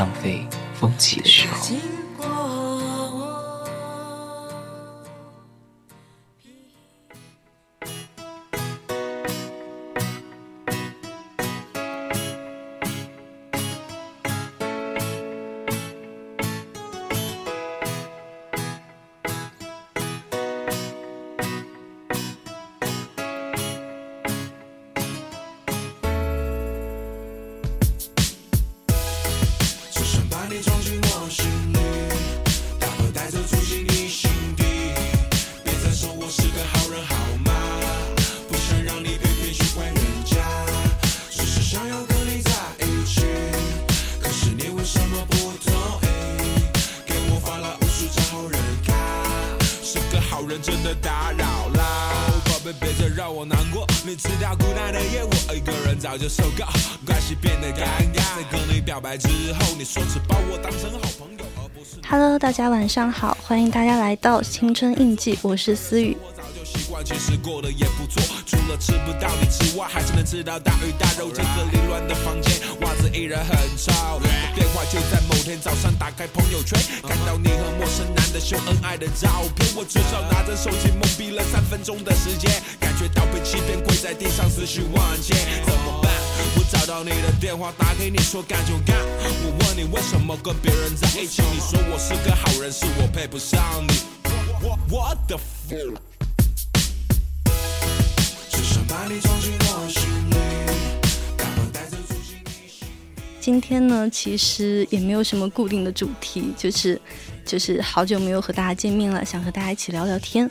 浪费风起的时候。上好，欢迎大家来到青春印记。我是思雨。我早就习惯，其实过得也不错。除了吃不到你之外，还是能吃到大鱼大肉。这个凌乱的房间，袜子依然很臭。电话就在某天早上打开朋友圈，看到你和陌生男的秀恩爱的照片。我至少拿着手机懵逼了三分钟的时间，感觉到被欺骗，跪在地上思绪万千。走。找到你的电话，打给你说干就干。我问你为什么跟别人在一起，你说我是个好人，是我配不上你。What the fuck？今天呢，其实也没有什么固定的主题，就是就是好久没有和大家见面了，想和大家一起聊聊天。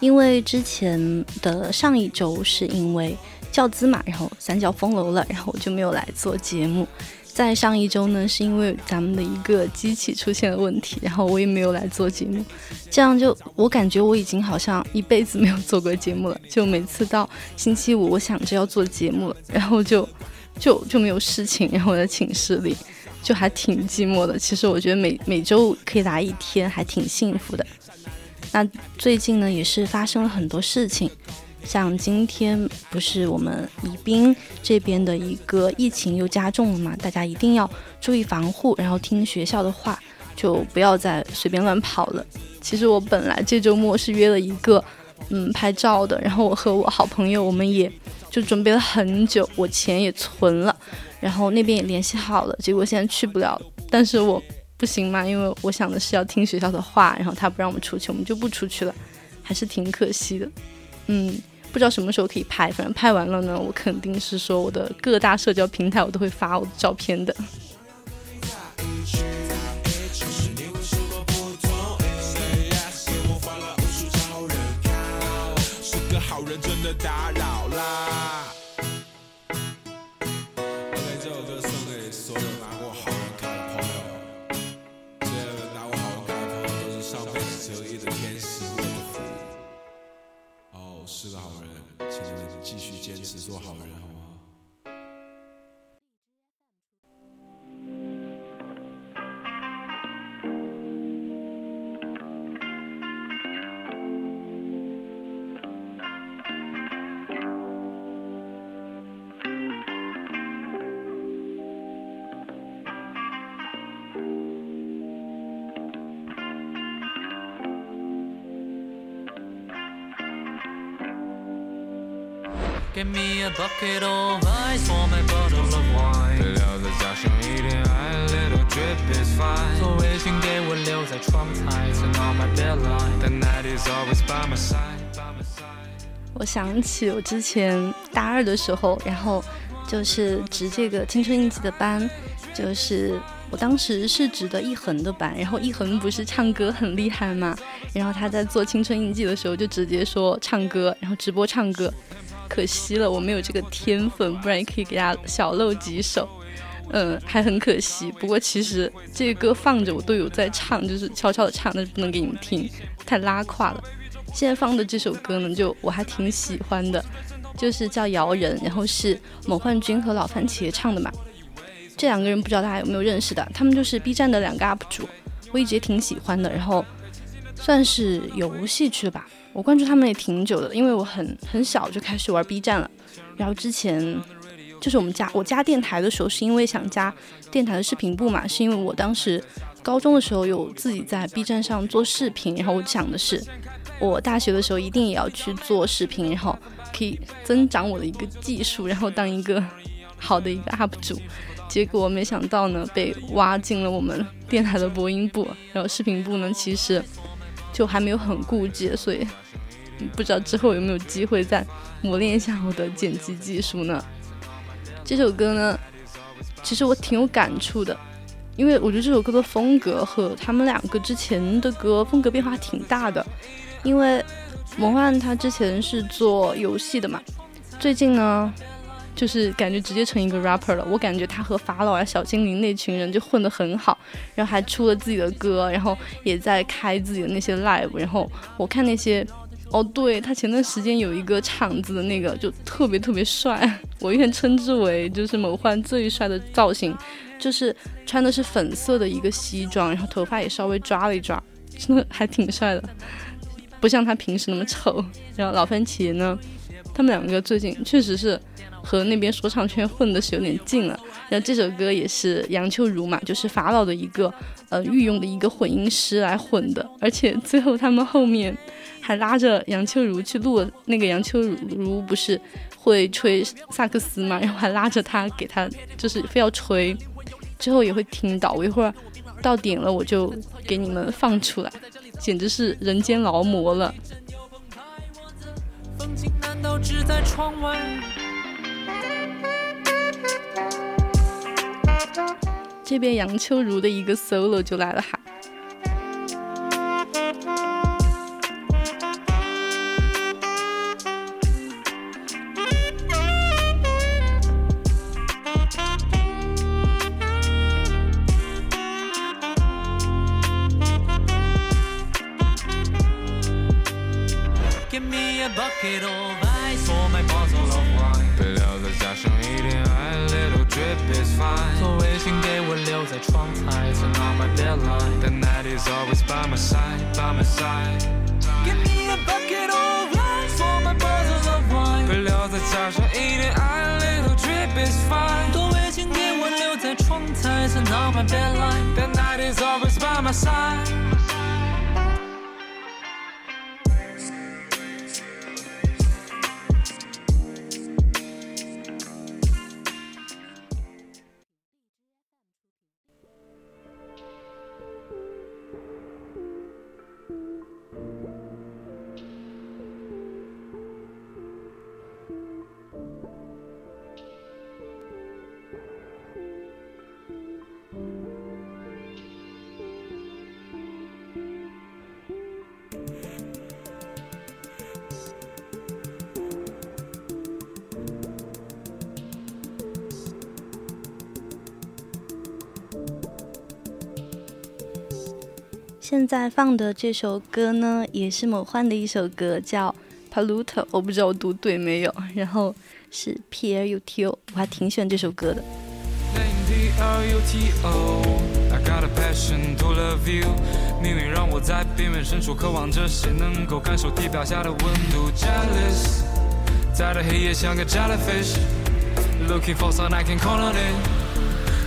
因为之前的上一周是因为教资嘛，然后三角封楼了，然后我就没有来做节目。在上一周呢，是因为咱们的一个机器出现了问题，然后我也没有来做节目，这样就我感觉我已经好像一辈子没有做过节目了。就每次到星期五，我想着要做节目了，然后就就就没有事情，然后我在寝室里就还挺寂寞的。其实我觉得每每周可以来一天，还挺幸福的。那最近呢，也是发生了很多事情。像今天不是我们宜宾这边的一个疫情又加重了嘛？大家一定要注意防护，然后听学校的话，就不要再随便乱跑了。其实我本来这周末是约了一个嗯拍照的，然后我和我好朋友我们也就准备了很久，我钱也存了，然后那边也联系好了，结果现在去不了。但是我不行嘛，因为我想的是要听学校的话，然后他不让我们出去，我们就不出去了，还是挺可惜的，嗯。不知道什么时候可以拍，反正拍完了呢，我肯定是说我的各大社交平台我都会发我的照片的。做好人，请继续坚持做好人。？Give me a bucket of ice for my bottle of wine。得聊得加深一点爱，little drip is fine。做微信给我留在窗台，turn on my bedline。The night is always by my side。我想起我之前大二的时候，然后就是值这个青春印记的班，就是我当时是值的一恒的班，然后一恒不是唱歌很厉害嘛，然后他在做青春印记的时候就直接说唱歌，然后直播唱歌。可惜了，我没有这个天分，不然也可以给大家小露几首。嗯，还很可惜。不过其实这个歌放着我都有在唱，就是悄悄的唱，但是不能给你们听，太拉胯了。现在放的这首歌呢，就我还挺喜欢的，就是叫《摇人》，然后是某幻君和老番茄唱的嘛。这两个人不知道大家有没有认识的？他们就是 B 站的两个 UP 主，我一直也挺喜欢的。然后算是游戏区吧，我关注他们也挺久的，因为我很很小就开始玩 B 站了。然后之前就是我们加我加电台的时候，是因为想加电台的视频部嘛，是因为我当时高中的时候有自己在 B 站上做视频，然后我想的是我大学的时候一定也要去做视频，然后可以增长我的一个技术，然后当一个好的一个 UP 主。结果没想到呢，被挖进了我们 电台的播音部，然后视频部呢，其实就还没有很顾忌，所以不知道之后有没有机会再磨练一下我的剪辑技术呢？这首歌呢，其实我挺有感触的，因为我觉得这首歌的风格和他们两个之前的歌风格变化挺大的，因为魔幻他之前是做游戏的嘛，最近呢。就是感觉直接成一个 rapper 了，我感觉他和法老啊、小精灵那群人就混得很好，然后还出了自己的歌，然后也在开自己的那些 live，然后我看那些，哦，对他前段时间有一个场子的那个就特别特别帅，我愿称之为就是某幻最帅的造型，就是穿的是粉色的一个西装，然后头发也稍微抓了一抓，真 的还挺帅的，不像他平时那么丑。然后老番茄呢，他们两个最近确实是。和那边说唱圈混的是有点近了，然后这首歌也是杨秋如嘛，就是法老的一个呃御用的一个混音师来混的，而且最后他们后面还拉着杨秋如去录了，那个杨秋如不是会吹萨克斯嘛，然后还拉着他给他就是非要吹，之后也会听到，我一会儿到点了我就给你们放出来，简直是人间劳模了。这边杨秋如的一个 solo 就来了哈。close trunk eyes and armadillo. The night is always by my side, by my side. Give me a bucket of wine, for my bottles of wine. 不留在早上一点，I little drip is fine. on my bedline. The night is always by my side. 在放的这首歌呢，也是某幻的一首歌，叫 Paluto，我不知道我读对没有。然后是 P L U T O，我还挺喜欢这首歌的。Got a passion to love you，命运让我在边缘深处渴望着谁能够感受地表下的温度。Jealous，在这黑夜像个 jellyfish，looking for some I can call on it。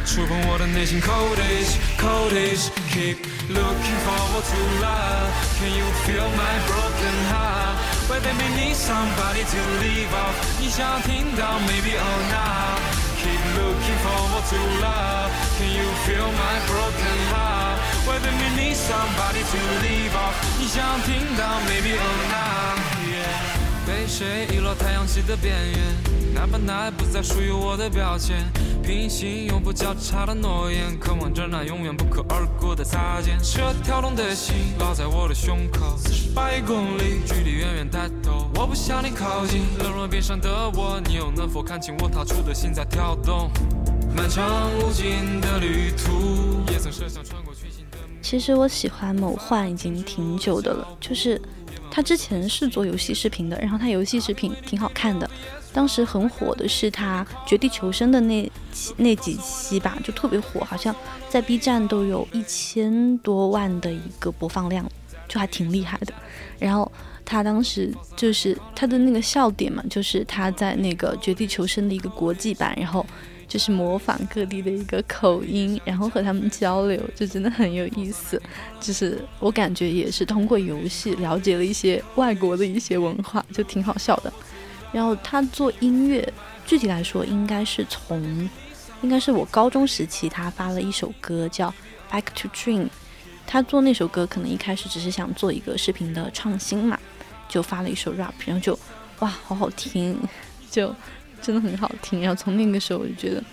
触碰我的内心，cold age，cold age，keep looking forward to love。Can you feel my broken heart？Why they may need somebody to leave off？你想听到？Maybe or not？Keep looking forward to love。Can you feel my broken heart？Why they may need somebody to leave off？你想听到？Maybe or not？被谁遗落太阳系的边缘？哪怕那不再属于我的标签。 平行永不交叉的诺言，渴望着那永远不可而过的擦肩。这跳动的心烙在我的胸口，四十八亿公里，距离远远抬头。我不向你靠近，冷若冰山的我，你又能否看清我踏出的心在跳动？漫长无尽的旅途，也曾设想穿过巨星的其实我喜欢某幻已经挺久的了，就是他之前是做游戏视频的，然后他游戏视频挺好看的。当时很火的是他《绝地求生》的那那几期吧，就特别火，好像在 B 站都有一千多万的一个播放量，就还挺厉害的。然后他当时就是他的那个笑点嘛，就是他在那个《绝地求生》的一个国际版，然后。就是模仿各地的一个口音，然后和他们交流，就真的很有意思。就是我感觉也是通过游戏了解了一些外国的一些文化，就挺好笑的。然后他做音乐，具体来说应该是从，应该是我高中时期他发了一首歌叫《Back to Dream》。他做那首歌可能一开始只是想做一个视频的创新嘛，就发了一首 rap，然后就哇，好好听，就。真的很好听，然后从那个时候我就觉得，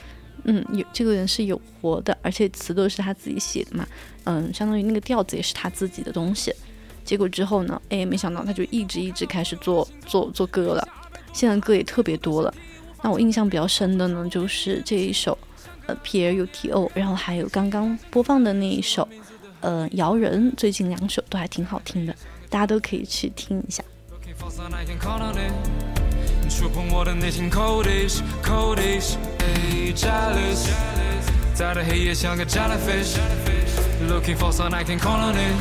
嗯，有这个人是有活的，而且词都是他自己写的嘛，嗯，相当于那个调子也是他自己的东西。结果之后呢，哎，没想到他就一直一直开始做做做歌了，现在歌也特别多了。那我印象比较深的呢，就是这一首，呃，P L U T O，然后还有刚刚播放的那一首，呃，摇人，最近两首都还挺好听的，大家都可以去听一下。触碰我的内心，codish，codish，jealous，在的黑夜像个 jellyfish，looking for some I can call on it。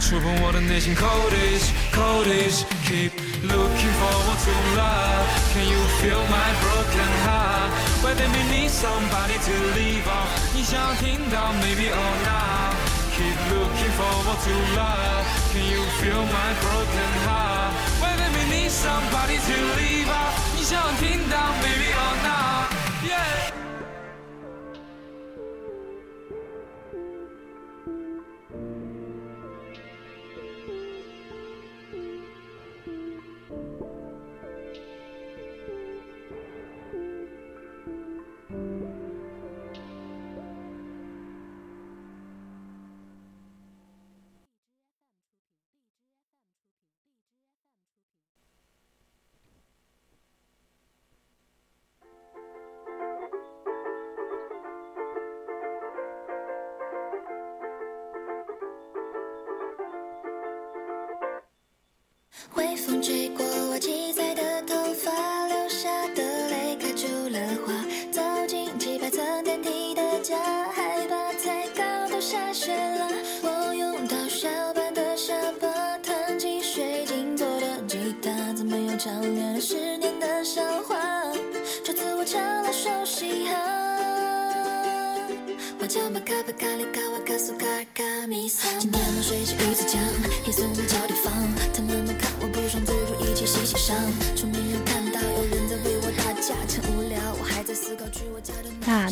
触碰我的内心，codish，codish，keep looking for what to love，can you feel my broken heart？Why they may need somebody to leave off？你想听到 maybe or not？Keep looking for what to love，can you feel my broken heart？somebody to leave off，你想听到 maybe or not，yeah。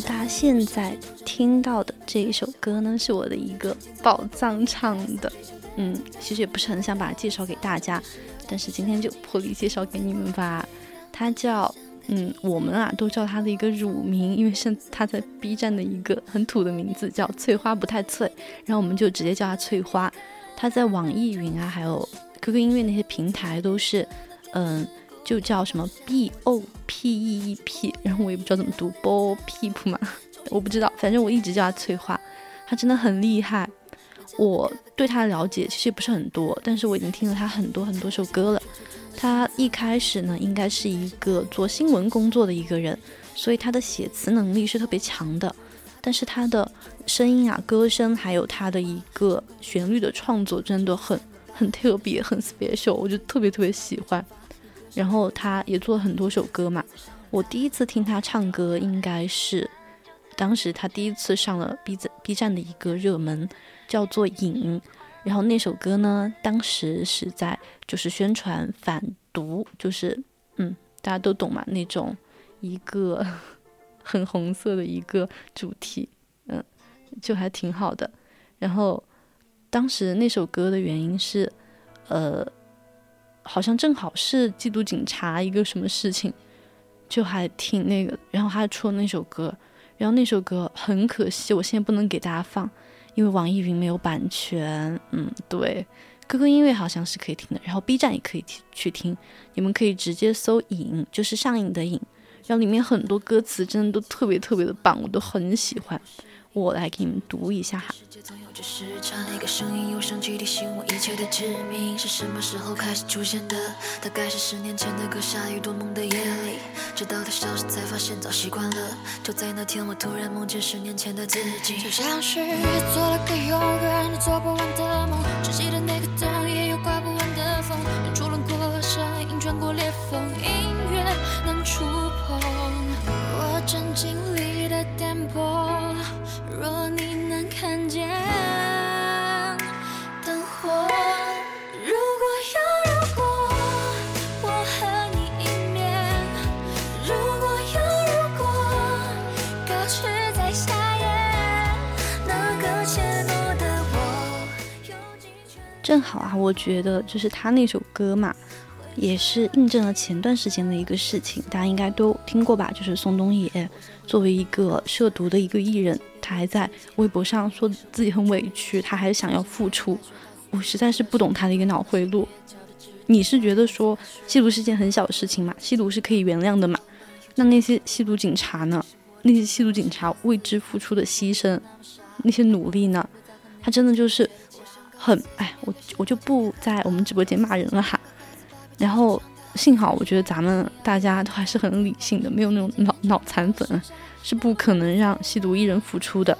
大家现在听到的这一首歌呢，是我的一个宝藏唱的。嗯，其实也不是很想把它介绍给大家，但是今天就破例介绍给你们吧。它叫嗯，我们啊都叫它的一个乳名，因为是它在 B 站的一个很土的名字，叫翠花不太脆，然后我们就直接叫它翠花。它在网易云啊，还有。QQ 音乐那些平台都是，嗯，就叫什么 B O P E E P，然后我也不知道怎么读，Bo Peep 嘛，我不知道，反正我一直叫他翠花，他真的很厉害。我对他的了解其实也不是很多，但是我已经听了他很多很多首歌了。他一开始呢，应该是一个做新闻工作的一个人，所以他的写词能力是特别强的，但是他的声音啊、歌声，还有他的一个旋律的创作，真的很。很特别，很 special，我就特别特别喜欢。然后他也做了很多首歌嘛。我第一次听他唱歌，应该是当时他第一次上了 B 站 B 站的一个热门，叫做《影》。然后那首歌呢，当时是在就是宣传反毒，就是嗯，大家都懂嘛，那种一个 很红色的一个主题，嗯，就还挺好的。然后。当时那首歌的原因是，呃，好像正好是缉毒警察一个什么事情，就还挺那个。然后他出了那首歌，然后那首歌很可惜，我现在不能给大家放，因为网易云没有版权。嗯，对，QQ 音乐好像是可以听的，然后 B 站也可以去听，你们可以直接搜“影”，就是上瘾的“瘾”，然后里面很多歌词真的都特别特别的棒，我都很喜欢。我来给你们读一下哈。时差，一个声音涌上去提醒我一切的致命是什么时候开始出现的？大概是十年前那个下雨多梦的夜里，直到它消失才发现早习惯了。就在那天，我突然梦见十年前的自己，就像是做了个永远做不完的梦。只记得那个灯也有刮不完的风，远处轮廓声音穿过裂缝，音乐能触碰我正经历的颠簸。若你能看见灯火，如果有如果，我和你一面；如果有如果，歌曲在下演，那个怯懦的我。正好啊，我觉得就是他那首歌嘛。也是印证了前段时间的一个事情，大家应该都听过吧？就是宋冬野作为一个涉毒的一个艺人，他还在微博上说自己很委屈，他还想要复出。我实在是不懂他的一个脑回路。你是觉得说吸毒是件很小的事情吗？吸毒是可以原谅的嘛？那那些吸毒警察呢？那些吸毒警察为之付出的牺牲，那些努力呢？他真的就是很哎，我我就不在我们直播间骂人了哈。然后幸好，我觉得咱们大家都还是很理性的，没有那种脑脑残粉，是不可能让吸毒艺人复出的。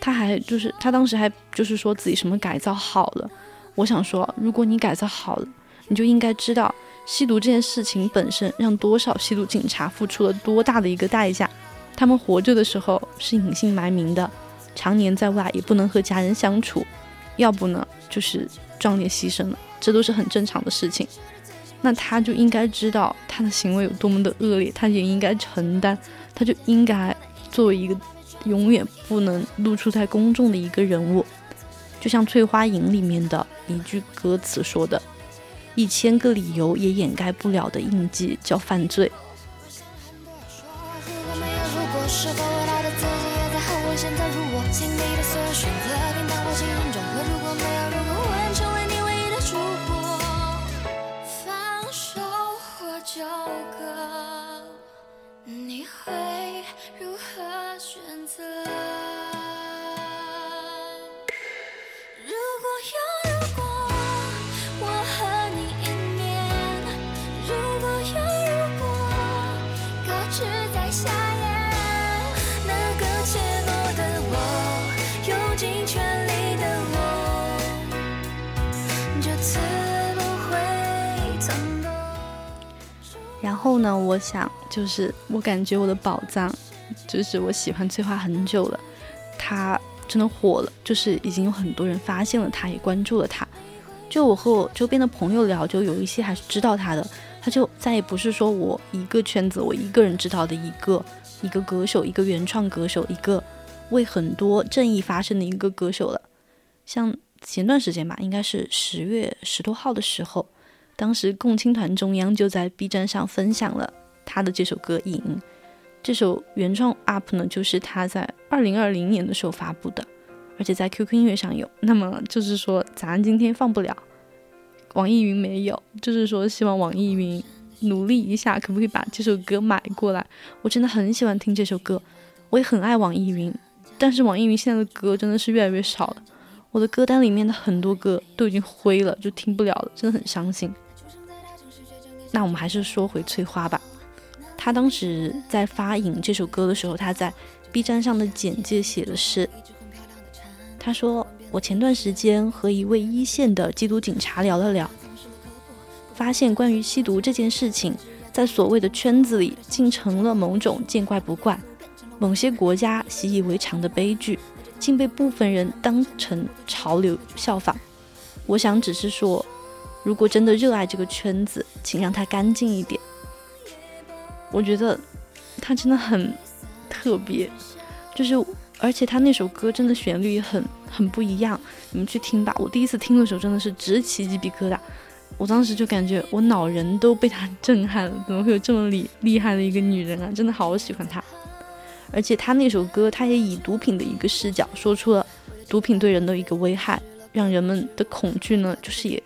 他还就是他当时还就是说自己什么改造好了。我想说，如果你改造好了，你就应该知道吸毒这件事情本身让多少吸毒警察付出了多大的一个代价。他们活着的时候是隐姓埋名的，常年在外也不能和家人相处，要不呢就是壮烈牺牲了，这都是很正常的事情。那他就应该知道他的行为有多么的恶劣，他也应该承担，他就应该作为一个永远不能露出在公众的一个人物，就像《翠花吟》里面的一句歌词说的：“一千个理由也掩盖不了的印记叫犯罪。”然后呢？我想，就是我感觉我的宝藏，就是我喜欢翠花很久了，她真的火了，就是已经有很多人发现了她，也关注了她。就我和我周边的朋友聊，就有一些还是知道她的，她就再也不是说我一个圈子我一个人知道的一个一个歌手，一个原创歌手，一个为很多正义发声的一个歌手了。像前段时间吧，应该是十月十多号的时候。当时共青团中央就在 B 站上分享了他的这首歌《影》，这首原创 UP 呢，就是他在二零二零年的时候发布的，而且在 QQ 音乐上有。那么就是说，咱今天放不了，网易云没有，就是说希望网易云努力一下，可不可以把这首歌买过来？我真的很喜欢听这首歌，我也很爱网易云，但是网易云现在的歌真的是越来越少了，我的歌单里面的很多歌都已经灰了，就听不了了，真的很伤心。那我们还是说回翠花吧。他当时在发《影》这首歌的时候，他在 B 站上的简介写的是：“他说我前段时间和一位一线的缉毒警察聊了聊，发现关于吸毒这件事情，在所谓的圈子里竟成了某种见怪不怪、某些国家习以为常的悲剧，竟被部分人当成潮流效仿。我想只是说。”如果真的热爱这个圈子，请让它干净一点。我觉得他真的很特别，就是而且他那首歌真的旋律很很不一样，你们去听吧。我第一次听的时候真的是直起鸡皮疙瘩，我当时就感觉我脑仁都被他震撼了，怎么会有这么厉厉害的一个女人啊？真的好喜欢她。而且他那首歌，他也以毒品的一个视角说出了毒品对人的一个危害，让人们的恐惧呢，就是也。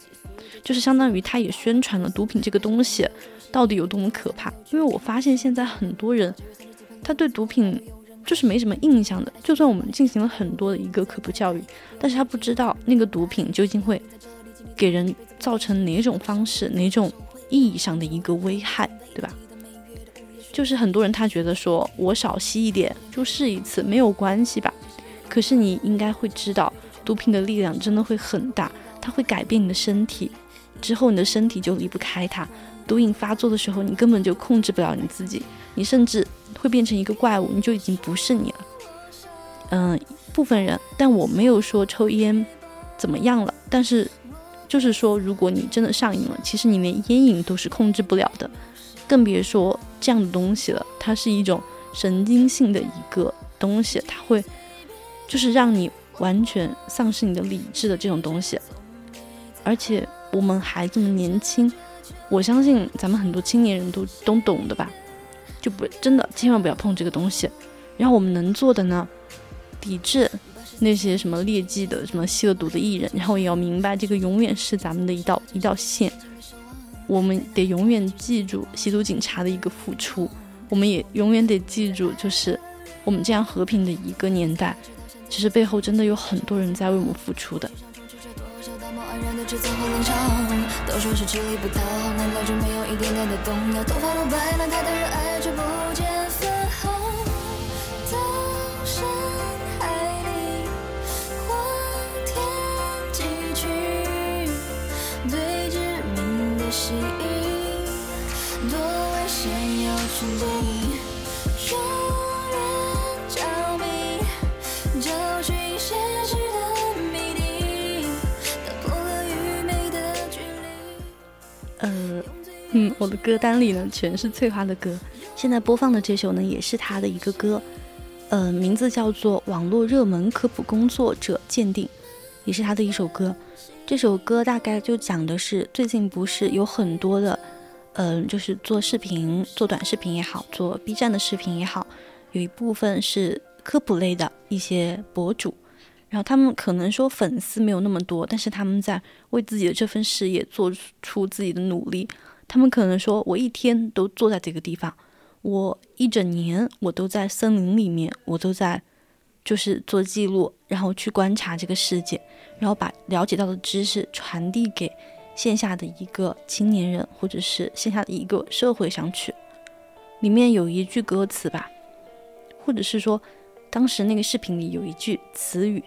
就是相当于他也宣传了毒品这个东西到底有多么可怕。因为我发现现在很多人，他对毒品就是没什么印象的。就算我们进行了很多的一个科普教育，但是他不知道那个毒品究竟会给人造成哪种方式、哪种意义上的一个危害，对吧？就是很多人他觉得说我少吸一点就试一次没有关系吧。可是你应该会知道，毒品的力量真的会很大，它会改变你的身体，之后你的身体就离不开它。毒瘾发作的时候，你根本就控制不了你自己，你甚至会变成一个怪物，你就已经不是你了。嗯，部分人，但我没有说抽烟怎么样了，但是就是说，如果你真的上瘾了，其实你连烟瘾都是控制不了的，更别说这样的东西了。它是一种神经性的一个东西，它会。就是让你完全丧失你的理智的这种东西，而且我们还这么年轻，我相信咱们很多青年人都都懂的吧？就不真的千万不要碰这个东西。然后我们能做的呢，抵制那些什么劣迹的、什么吸了毒的艺人。然后也要明白，这个永远是咱们的一道一道线。我们得永远记住吸毒警察的一个付出，我们也永远得记住，就是我们这样和平的一个年代。其实背后真的有很多人在为我们付出的。都说是吃力不讨好，难道就没有一点点的动摇？头发都白了，他的热爱嗯，我的歌单里呢全是翠花的歌，现在播放的这首呢也是她的一个歌，呃，名字叫做《网络热门科普工作者鉴定》，也是她的一首歌。这首歌大概就讲的是最近不是有很多的，嗯，就是做视频、做短视频也好，做 B 站的视频也好，有一部分是科普类的一些博主。然后他们可能说粉丝没有那么多，但是他们在为自己的这份事业做出自己的努力。他们可能说，我一天都坐在这个地方，我一整年我都在森林里面，我都在就是做记录，然后去观察这个世界，然后把了解到的知识传递给线下的一个青年人，或者是线下的一个社会上去。里面有一句歌词吧，或者是说，当时那个视频里有一句词语。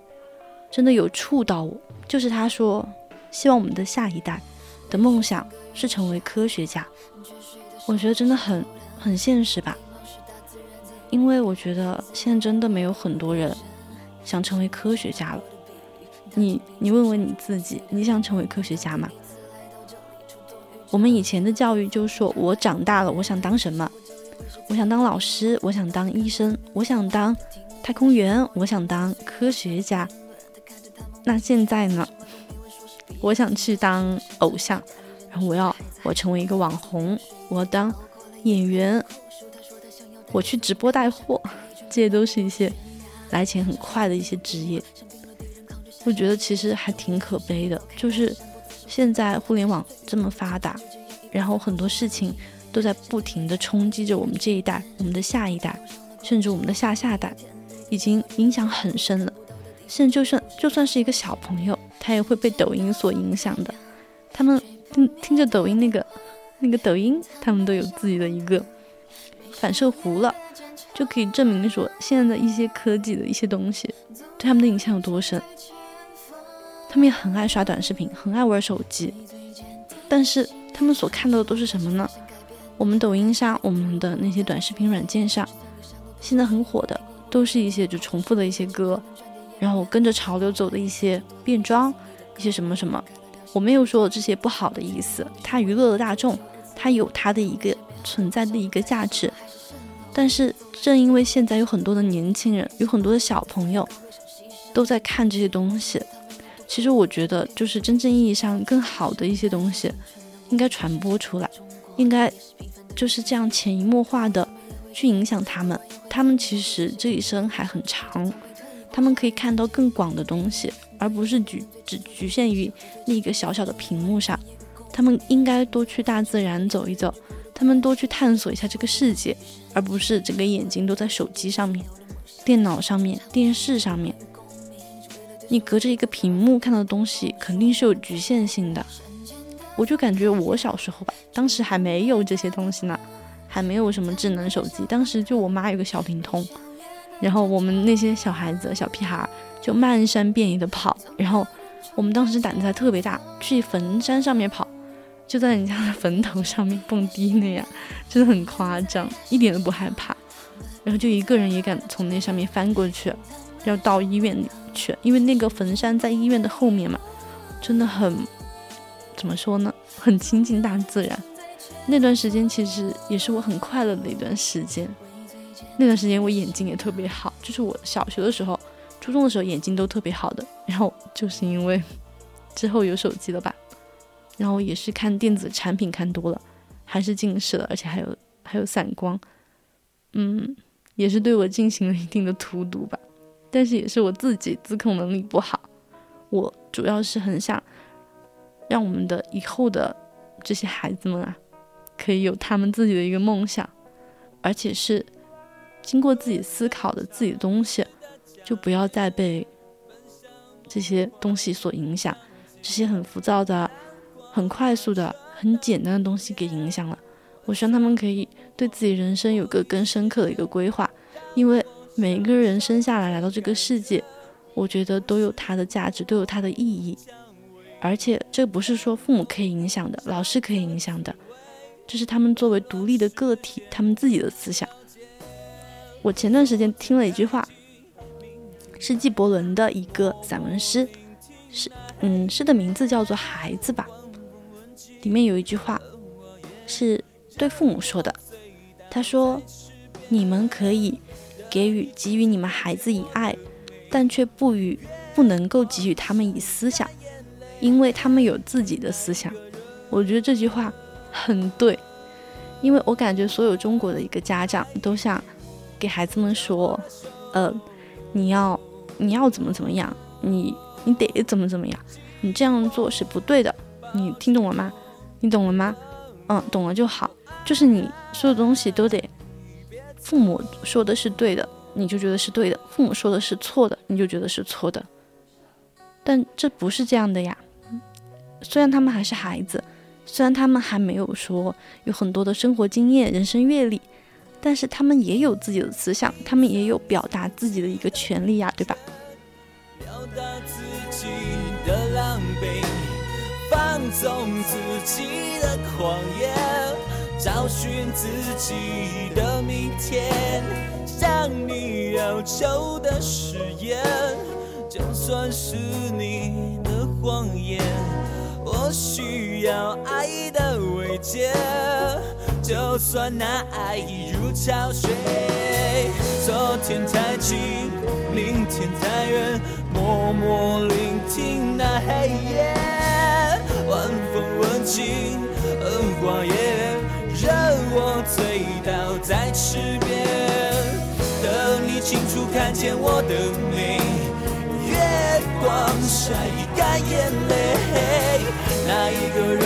真的有触到我，就是他说，希望我们的下一代的梦想是成为科学家。我觉得真的很很现实吧，因为我觉得现在真的没有很多人想成为科学家了。你你问问你自己，你想成为科学家吗？我们以前的教育就是说，我长大了我想当什么？我想当老师，我想当医生，我想当太空员，我想当科学家。那现在呢？我想去当偶像，我要我成为一个网红，我要当演员，我去直播带货，这些都是一些来钱很快的一些职业。我觉得其实还挺可悲的，就是现在互联网这么发达，然后很多事情都在不停的冲击着我们这一代、我们的下一代，甚至我们的下下代，已经影响很深了。现在就算就算是一个小朋友，他也会被抖音所影响的。他们听听着抖音那个那个抖音，他们都有自己的一个反射弧了，就可以证明说现在的一些科技的一些东西对他们的影响有多深。他们也很爱刷短视频，很爱玩手机，但是他们所看到的都是什么呢？我们抖音上，我们的那些短视频软件上，现在很火的都是一些就重复的一些歌。然后跟着潮流走的一些变装，一些什么什么，我没有说这些不好的意思。它娱乐了大众，它有它的一个存在的一个价值。但是正因为现在有很多的年轻人，有很多的小朋友都在看这些东西，其实我觉得就是真正意义上更好的一些东西，应该传播出来，应该就是这样潜移默化的去影响他们。他们其实这一生还很长。他们可以看到更广的东西，而不是局只局限于那个小小的屏幕上。他们应该多去大自然走一走，他们多去探索一下这个世界，而不是整个眼睛都在手机上面、电脑上面、电视上面。你隔着一个屏幕看到的东西肯定是有局限性的。我就感觉我小时候吧，当时还没有这些东西呢，还没有什么智能手机，当时就我妈有个小灵通，然后我们那些小孩子、小屁孩就漫山遍野的跑，然后我们当时胆子还特别大，去坟山上面跑。就在人家的坟头上面蹦迪那样，真的很夸张，一点都不害怕。然后就一个人也敢从那上面翻过去，要到医院去，因为那个坟山在医院的后面嘛，真的很怎么说呢，很亲近大自然。那段时间其实也是我很快乐的一段时间。那段时间我眼睛也特别好，就是我小学的时候、初中的时候眼睛都特别好的。然后就是因为之后有手机了吧。然后也是看电子产品看多了，还是近视了，而且还有还有散光，嗯，也是对我进行了一定的荼毒吧。但是也是我自己自控能力不好，我主要是很想让我们的以后的这些孩子们啊，可以有他们自己的一个梦想，而且是经过自己思考的自己的东西，就不要再被这些东西所影响，这些很浮躁的。很快速的、很简单的东西给影响了。我希望他们可以对自己人生有个更深刻的一个规划，因为每一个人生下来来到这个世界，我觉得都有它的价值，都有它的意义。而且这不是说父母可以影响的，老师可以影响的，这是他们作为独立的个体，他们自己的思想。我前段时间听了一句话，是纪伯伦的一个散文诗，诗嗯诗的名字叫做《孩子》吧。里面有一句话，是对父母说的。他说：“你们可以给予给予你们孩子以爱，但却不予不能够给予他们以思想，因为他们有自己的思想。”我觉得这句话很对，因为我感觉所有中国的一个家长都想给孩子们说：“呃，你要你要怎么怎么样，你你得怎么怎么样，你这样做是不对的。”你听懂了吗？你懂了吗？嗯，懂了就好。就是你所有东西都得，父母说的是对的，你就觉得是对的；父母说的是错的，你就觉得是错的。但这不是这样的呀。虽然他们还是孩子，虽然他们还没有说有很多的生活经验、人生阅历，但是他们也有自己的思想，他们也有表达自己的一个权利呀，对吧？表达自己的狼狈。放纵自己的狂野，找寻自己的明天，向你要求的誓言，就算是你的谎言。我需要爱的慰藉，就算那爱已如潮水。昨天太近，明天太远，默默聆听那黑夜。晚风吻尽荷花叶，任我醉倒在池边，等你清楚看见我的美。光晒干眼泪，那一个人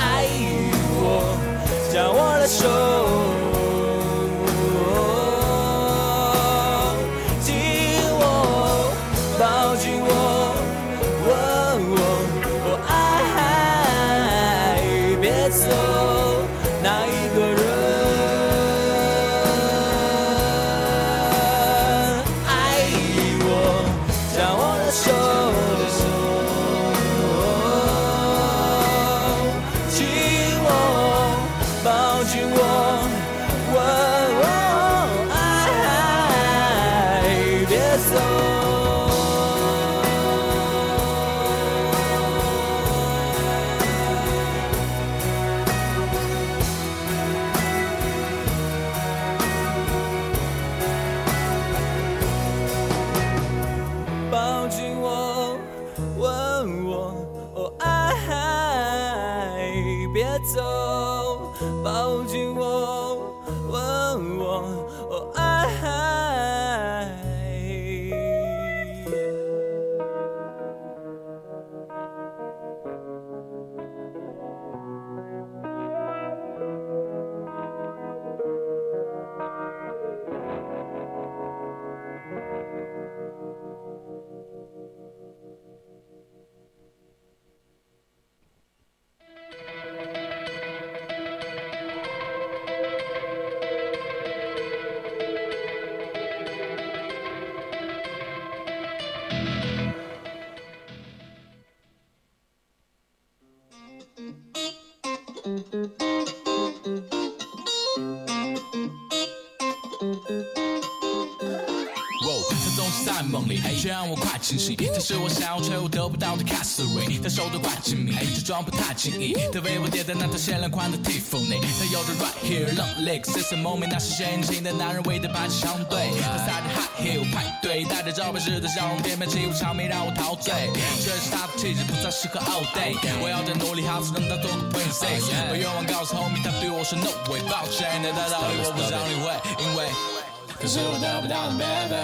爱我，将我的手。手都挂紧密，假装不太经意。她为我点的那套限量款的 Tiffany，她有着 right here long legs，is a moment，那是深情的男人为的霸气相对。她踩着 high heel 派对，带着招牌式的笑容，翩翩起舞场面让我陶醉。这是他的气质不再适合 all day，我要再努力好才能他做个 princess。把愿望告诉 homie，他对我说 no way，抱歉，那大道理我不想理会，因为。可是我得不到的 baby，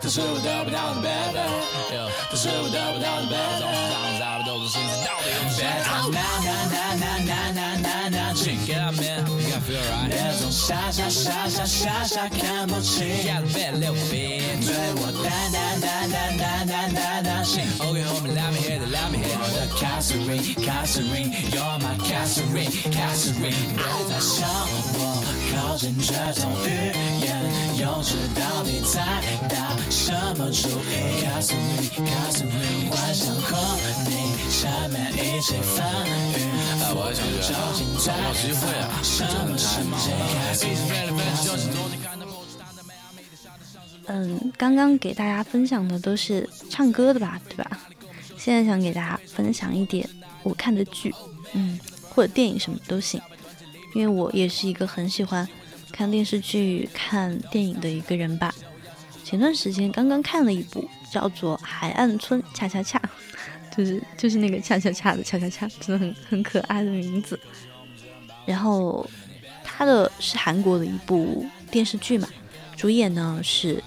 可是我得不到的 baby，可是我得不到的 baby，傻傻傻傻傻傻看不清，对我淡。她笑我靠近，这种语言，又知道你在打什么主意？晚上和你下面一起风雨，究竟在做什么？嗯，刚刚给大家分享的都是唱歌的吧，对吧？现在想给大家分享一点我看的剧，嗯，或者电影什么都行，因为我也是一个很喜欢。看电视剧、看电影的一个人吧。前段时间刚刚看了一部叫做《海岸村恰恰恰》，就是就是那个恰恰恰的恰恰恰，真的很很可爱的名字。然后它的是韩国的一部电视剧嘛，主演呢是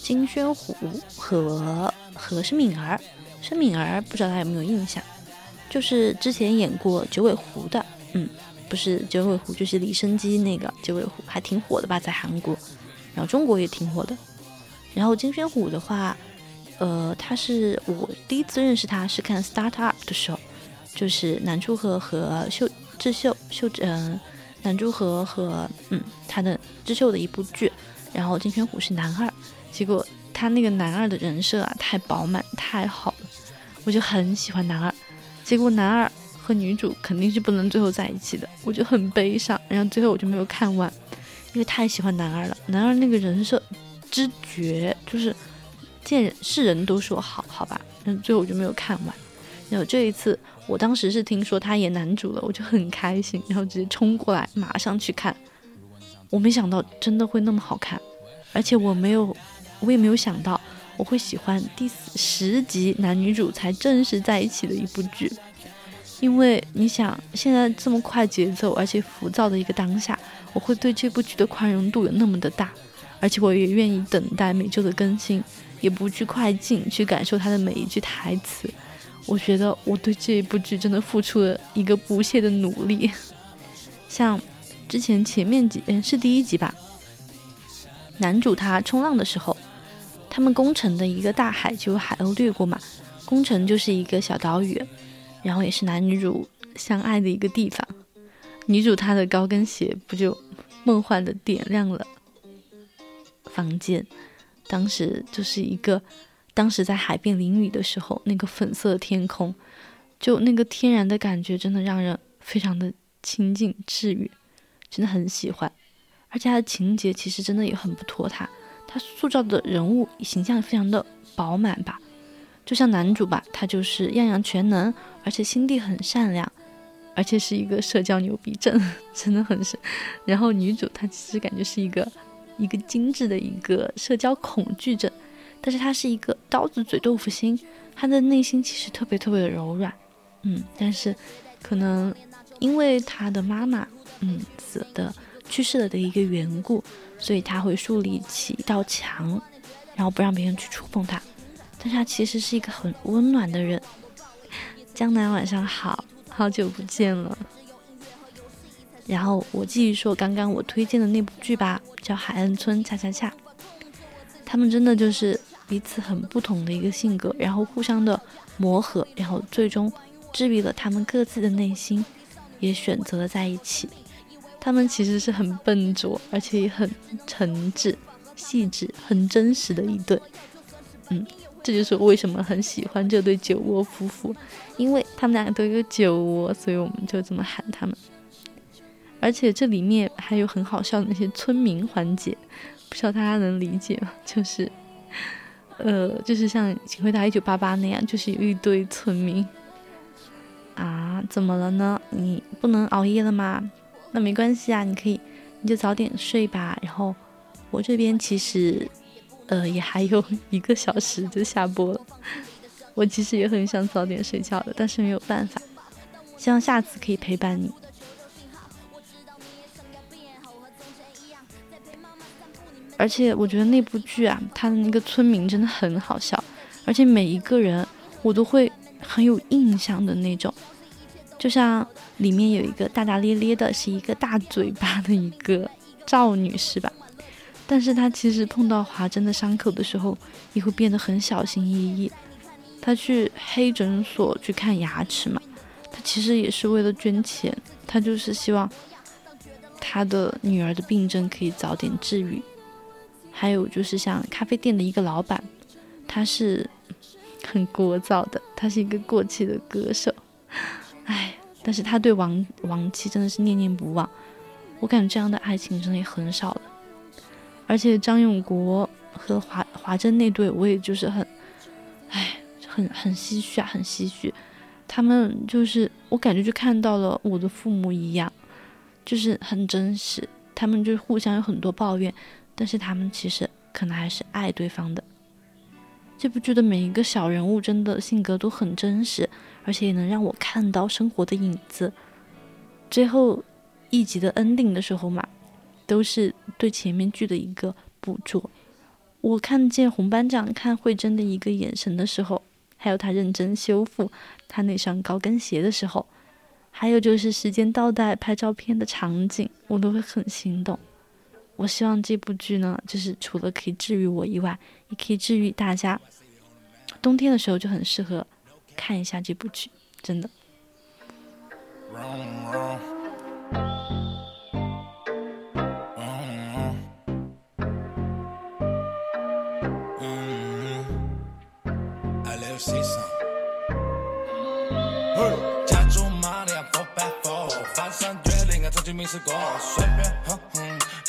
金宣虎和和申敏儿。申敏儿不知道大家有没有印象，就是之前演过《九尾狐》的，嗯。不是九尾狐，就是李生基那个九尾狐，还挺火的吧，在韩国，然后中国也挺火的。然后金宣虎的话，呃，他是我第一次认识他是看《Start Up》的时候，就是南柱赫和秀智秀秀嗯，南柱赫和嗯他的智秀的一部剧，然后金宣虎是男二，结果他那个男二的人设啊太饱满太好了，我就很喜欢男二，结果男二。和女主肯定是不能最后在一起的，我就很悲伤。然后最后我就没有看完，因为太喜欢男二了。男二那个人设之绝，就是见人是人都说好好吧。然后最后我就没有看完。然后这一次，我当时是听说他演男主了，我就很开心，然后直接冲过来马上去看。我没想到真的会那么好看，而且我没有，我也没有想到我会喜欢第十集男女主才正式在一起的一部剧。因为你想，现在这么快节奏而且浮躁的一个当下，我会对这部剧的宽容度有那么的大，而且我也愿意等待每周的更新，也不去快进去感受它的每一句台词。我觉得我对这一部剧真的付出了一个不懈的努力。像之前前面几，嗯，是第一集吧，男主他冲浪的时候，他们攻城的一个大海就有海鸥掠过嘛，攻城就是一个小岛屿。然后也是男女主相爱的一个地方，女主她的高跟鞋不就梦幻的点亮了房间。当时就是一个，当时在海边淋雨的时候，那个粉色天空，就那个天然的感觉，真的让人非常的亲近治愈，真的很喜欢。而且它的情节其实真的也很不拖沓，他塑造的人物形象非常的饱满吧。就像男主吧，他就是样样全能，而且心地很善良，而且是一个社交牛逼症，真的很是。然后女主她其实感觉是一个一个精致的一个社交恐惧症，但是她是一个刀子嘴豆腐心，她的内心其实特别特别的柔软，嗯，但是可能因为她的妈妈嗯死的去世了的一个缘故，所以他会树立起一道墙，然后不让别人去触碰他。但是他其实是一个很温暖的人。江南晚上好，好久不见了。然后我继续说刚刚我推荐的那部剧吧，叫《海岸村恰恰恰》。他们真的就是彼此很不同的一个性格，然后互相的磨合，然后最终治愈了他们各自的内心，也选择了在一起。他们其实是很笨拙，而且也很诚挚、细致、很真实的一对。嗯。这就是为什么很喜欢这对酒窝夫妇，因为他们两个都有酒窝，所以我们就这么喊他们。而且这里面还有很好笑的那些村民环节，不知道大家能理解吗？就是，呃，就是像《请回答一九八八》那样，就是有一堆村民啊，怎么了呢？你不能熬夜了吗？没关系啊，你可以，你就早点睡吧。然后我这边其实，呃，也还有一个小时就下播了。我其实也很想早点睡觉的，但是没有办法。希望下次可以陪伴你。而且我觉得那部剧啊，它的那个村民真的很好笑，而且每一个人我都会很有印象的那种。就像里面有一个大大咧咧的，是一个大嘴巴的一个赵女士吧，但是她其实碰到华珍的伤口的时候，也会变得很小心翼翼。她去黑诊所去看牙齿嘛，她其实也是为了捐钱，她就是希望她的女儿的病症可以早点治愈。还有就是像咖啡店的一个老板，他是很聒噪的，他是一个过气的歌手，唉，但是他对亡亡妻真的是念念不忘。我感觉这样的爱情真的也很少了。而且张永国和华华珍那对，我也就是很，唉，很很唏嘘啊，很唏嘘。他们就是我感觉就看到了我的父母一样，就是很真实。他们就互相有很多抱怨。但是他们其实可能还是爱对方的。这部剧的每一个小人物真的性格都很真实，而且也能让我看到生活的影子。最后一集的 ending 的时候嘛，都是对前面剧的一个捕捉。我看见红班长看慧珍的一个眼神的时候，还有他认真修复他那双高跟鞋的时候，还有就是时间倒带拍照片的场景，我都会很心动。我希望这部剧呢，就是除了可以治愈我以外，也可以治愈大家。冬天的时候就很适合看一下这部剧，真的。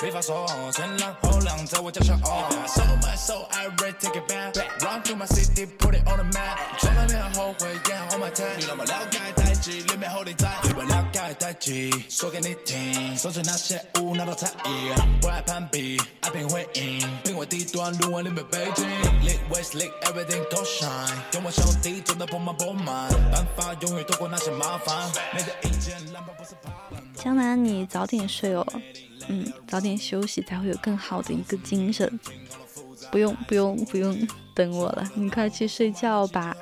没法说，前浪后浪在我脚下哦。So much so I ready take it back. Run through my city, put it on the map. 从来没有后悔，yeah on my time。你让我了解代志，里面后你在。对我了解代志，说给你听。收拾那些无脑的猜疑，不爱攀比，爱拼回应。品味低端，路往里面北京。Lit waist lit everything go shine。跟我兄弟走的盆满钵满，办法永远躲过那些麻烦。没得意见，篮板不是怕冷。江南，你早点睡哦。嗯，早点休息才会有更好的一个精神。不用不用不用等我了，你快去睡觉吧。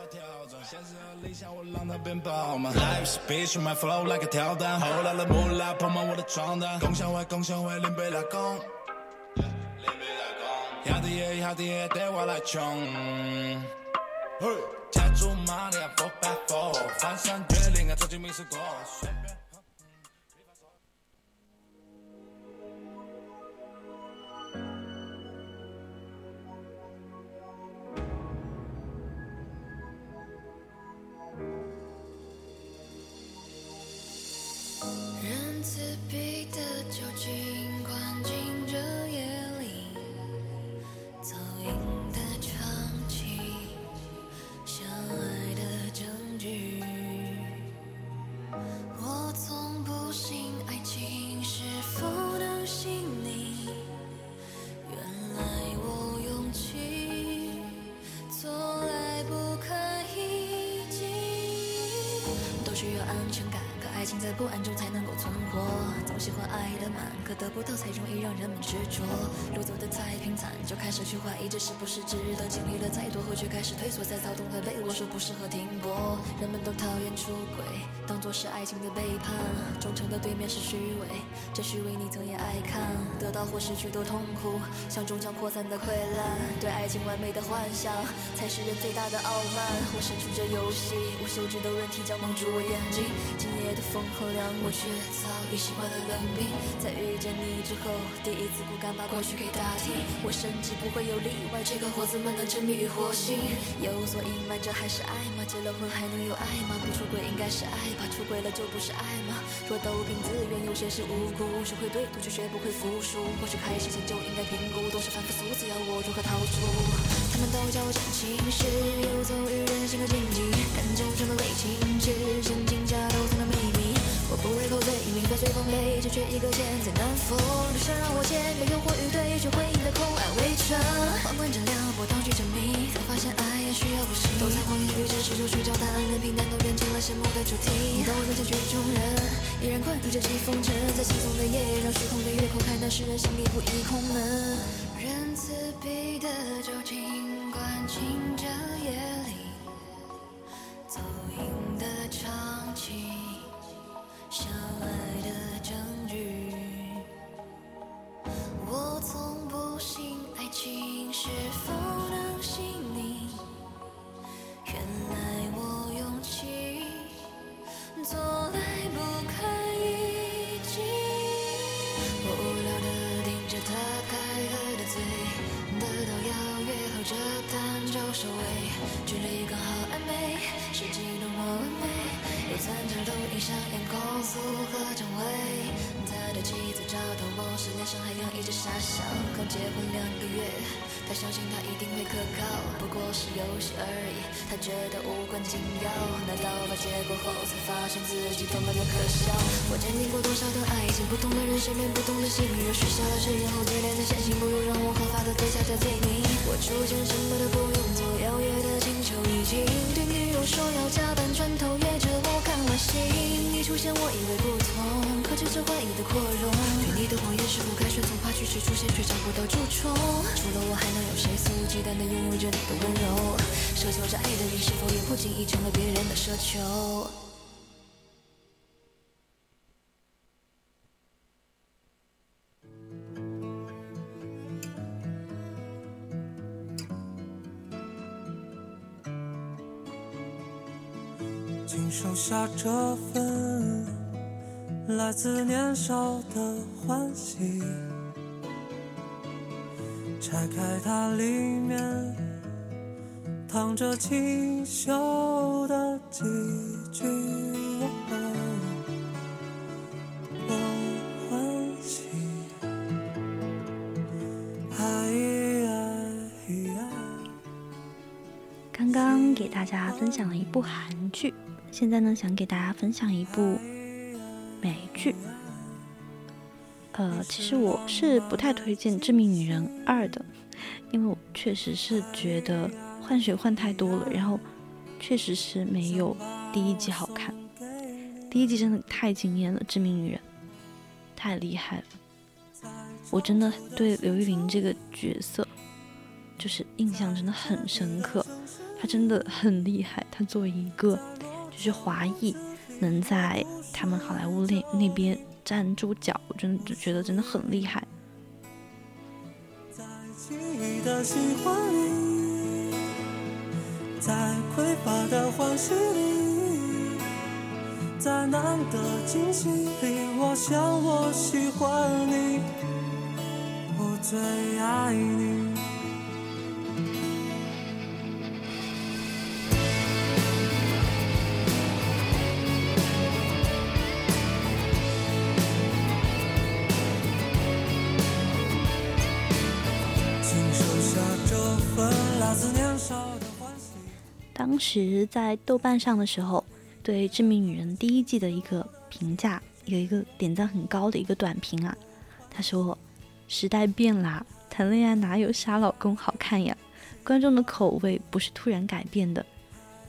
执着。路走得再平坦，就开始去怀疑这是不是值得。经历了再多，后却开始退缩，在躁动的被窝说不适合停泊。人们都讨厌出轨，当作是爱情的背叛。忠诚的对面是虚伪，这虚伪你曾也爱看。得到或失去都痛苦，像终将扩散的溃烂。对爱情完美的幻想，才是人最大的傲慢。我身处这游戏，无休止的问题将蒙住我眼睛。今夜的风。衡量，我却早已习惯了冷冰。在遇见你之后，第一自不敢把过去给打听。我甚至不会有例外，这个活怎么能沉迷于火星？有所隐瞒，这还是爱吗？结了婚还能有爱吗？不出轨应该是爱吧？出轨了就不是爱吗？若都凭自愿，有些是无辜。学会对赌，却学不会服输。或许开始前就应该评估，都是凡夫俗子，要我如何逃出？他们都叫我真情实，游走于人性的禁忌，感情中的伪情是真情假都藏的秘密。我不为口罪名，在随风飞，只缺一个剑在南风。人生让我千个诱惑与对，却回应的空爱围城。旁观者撩拨，当局证明，才发现爱也需要不幸。都在谎言与真实中寻找答案，任凭弹头变成了羡慕的主题。都能成剧中人，依然困于这疾风尘，在轻松的夜，让虚空的月空开，但世人心里不易空门。仁慈逼的酒尽灌进这夜里，走音的唱起相爱的证据。我从不信爱情是否能信你，原来我勇气做来眼控诉和张伟。他的妻子找到我时，脸上还洋溢着傻笑。刚结婚两个月，他相信他一定会可靠，不过是游戏而已，他觉得无关紧要。拿到了结果后才发现自己多么的可笑？我经历过多少的爱情，不同的人身边不同的幸运，许下了誓言后，接连的险情，不如让我合法的对下这罪名。我出现什么都不用做，邀约的请求已经对女友说要加班，转头约着我看晚星。一出现我以为不同，可接着怀疑的扩容。对你的谎言是否该顺从，怕拒绝出现却找不到蛀虫。除了我还能有谁肆无忌惮地拥有着你的温柔？奢求着爱的人是否也不经意成了别人的奢求？请收下这份来自年少的欢喜，拆开它，里面躺着清秀的几句。我欢喜，哎哎哎刚刚给大家分享了一部韩剧，现在呢想给大家分享一部美剧。呃，其实我是不太推荐《致命女人二》的，因为我确实是觉得换血换太多了，然后确实是没有第一季好看。第一季真的太惊艳了，《致命女人》太厉害了，我真的对刘玉玲这个角色就是印象真的很深刻。她真的很厉害，她作为一个就是华裔，能在他们好莱坞那那边站住脚，我真的觉得真的很厉害。在轻易的喜欢里，在匮乏的欢喜里，在难得惊喜里，我想我喜欢你，我最爱你。当时在豆瓣上的时候，对《致命女人》第一季的一个评价，有一个点赞很高的一个短评啊，他说：“时代变啦，谈恋爱哪有杀老公好看呀？观众的口味不是突然改变的，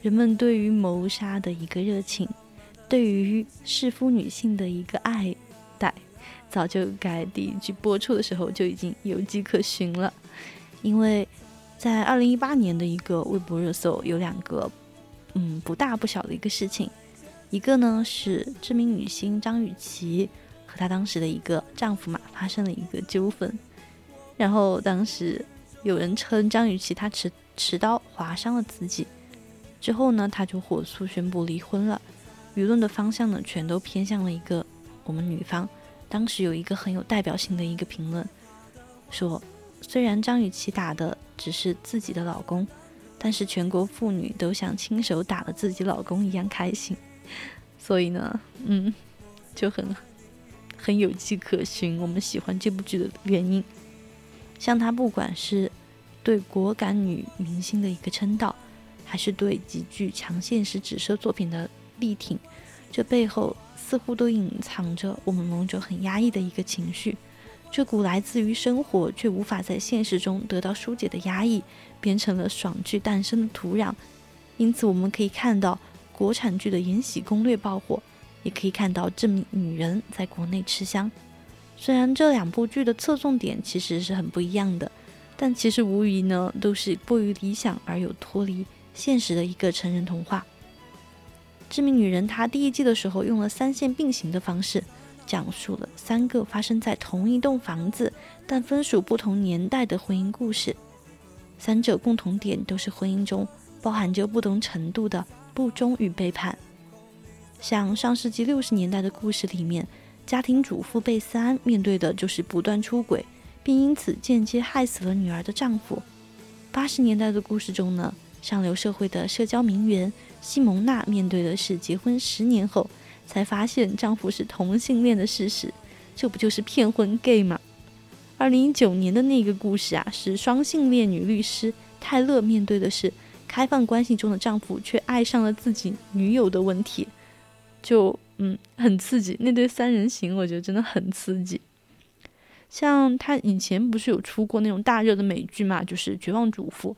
人们对于谋杀的一个热情，对于弑夫女性的一个爱戴，早就该第一季播出的时候就已经有迹可循了，因为。”在二零一八年的一个微博热搜，有两个，嗯，不大不小的一个事情。一个呢是知名女星张雨绮和她当时的一个丈夫嘛发生了一个纠纷，然后当时有人称张雨绮她持持刀划伤了自己，之后呢她就火速宣布离婚了。舆论的方向呢，全都偏向了一个我们女方。当时有一个很有代表性的一个评论，说虽然张雨绮打的只是自己的老公，但是全国妇女都像亲手打了自己老公一样开心。所以呢，嗯，就很很有迹可循。我们喜欢这部剧的原因，像他不管是对果敢女明星的一个称道。还是对极具强现实指涉作品的力挺，这背后似乎都隐藏着我们某种很压抑的一个情绪，这股来自于生活却无法在现实中得到疏解的压抑，变成了爽剧诞生的土壤。因此，我们可以看到国产剧的《延禧攻略》爆火，也可以看到《致命女人》在国内吃香。虽然这两部剧的侧重点其实是很不一样的，但其实无疑呢都是过于理想而有脱离。现实的一个成人童话，《致命女人》她第一季的时候用了三线并行的方式，讲述了三个发生在同一栋房子但分属不同年代的婚姻故事，三者共同点都是婚姻中包含着不同程度的不忠与背叛。像上世纪六十年代的故事里面，家庭主妇贝斯安面对的就是不断出轨，并因此间接害死了女儿的丈夫。八十年代的故事中呢？上流社会的社交名媛西蒙娜面对的是结婚十年后才发现丈夫是同性恋的事实，这不就是骗婚 gay 吗？二零一九年的那个故事啊，是双性恋女律师泰勒面对的是开放关系中的丈夫却爱上了自己女友的问题，就嗯很刺激。那对三人行，我觉得真的很刺激。像他以前不是有出过那种大热的美剧嘛，就是《绝望主妇》。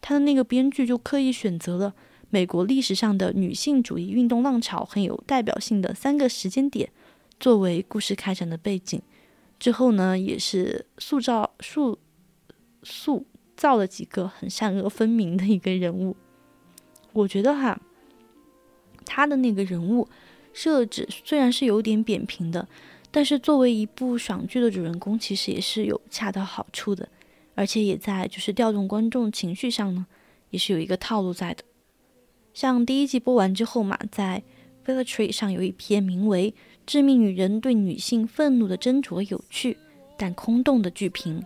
他的那个编剧就刻意选择了美国历史上的女性主义运动浪潮很有代表性的三个时间点作为故事开展的背景，之后呢，也是塑造塑塑造了几个很善恶分明的一个人物。我觉得哈，他的那个人物设置虽然是有点扁平的，但是作为一部爽剧的主人公，其实也是有恰到好处的。而且也在就是调动观众情绪上呢，也是有一个套路在的。像第一季播完之后嘛，在 v i l l a t r y 上有一篇名为《致命女人对女性愤怒的斟酌有趣但空洞的剧评》。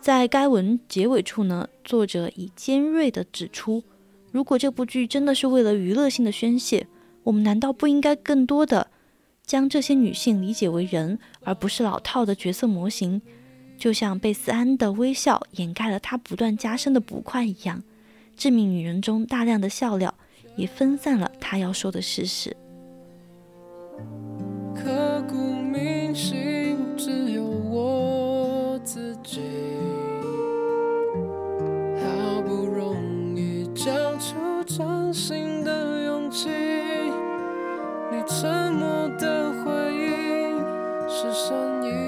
在该文结尾处呢，作者以尖锐的指出：如果这部剧真的是为了娱乐性的宣泄，我们难道不应该更多的将这些女性理解为人，而不是老套的角色模型？就像贝斯安的微笑掩盖了她不断加深的不快一样，致命女人中大量的笑料也分散了他要说的事实。刻骨铭心，只有我自己。好不容易讲出真心的勇气，你沉默的回应是善意。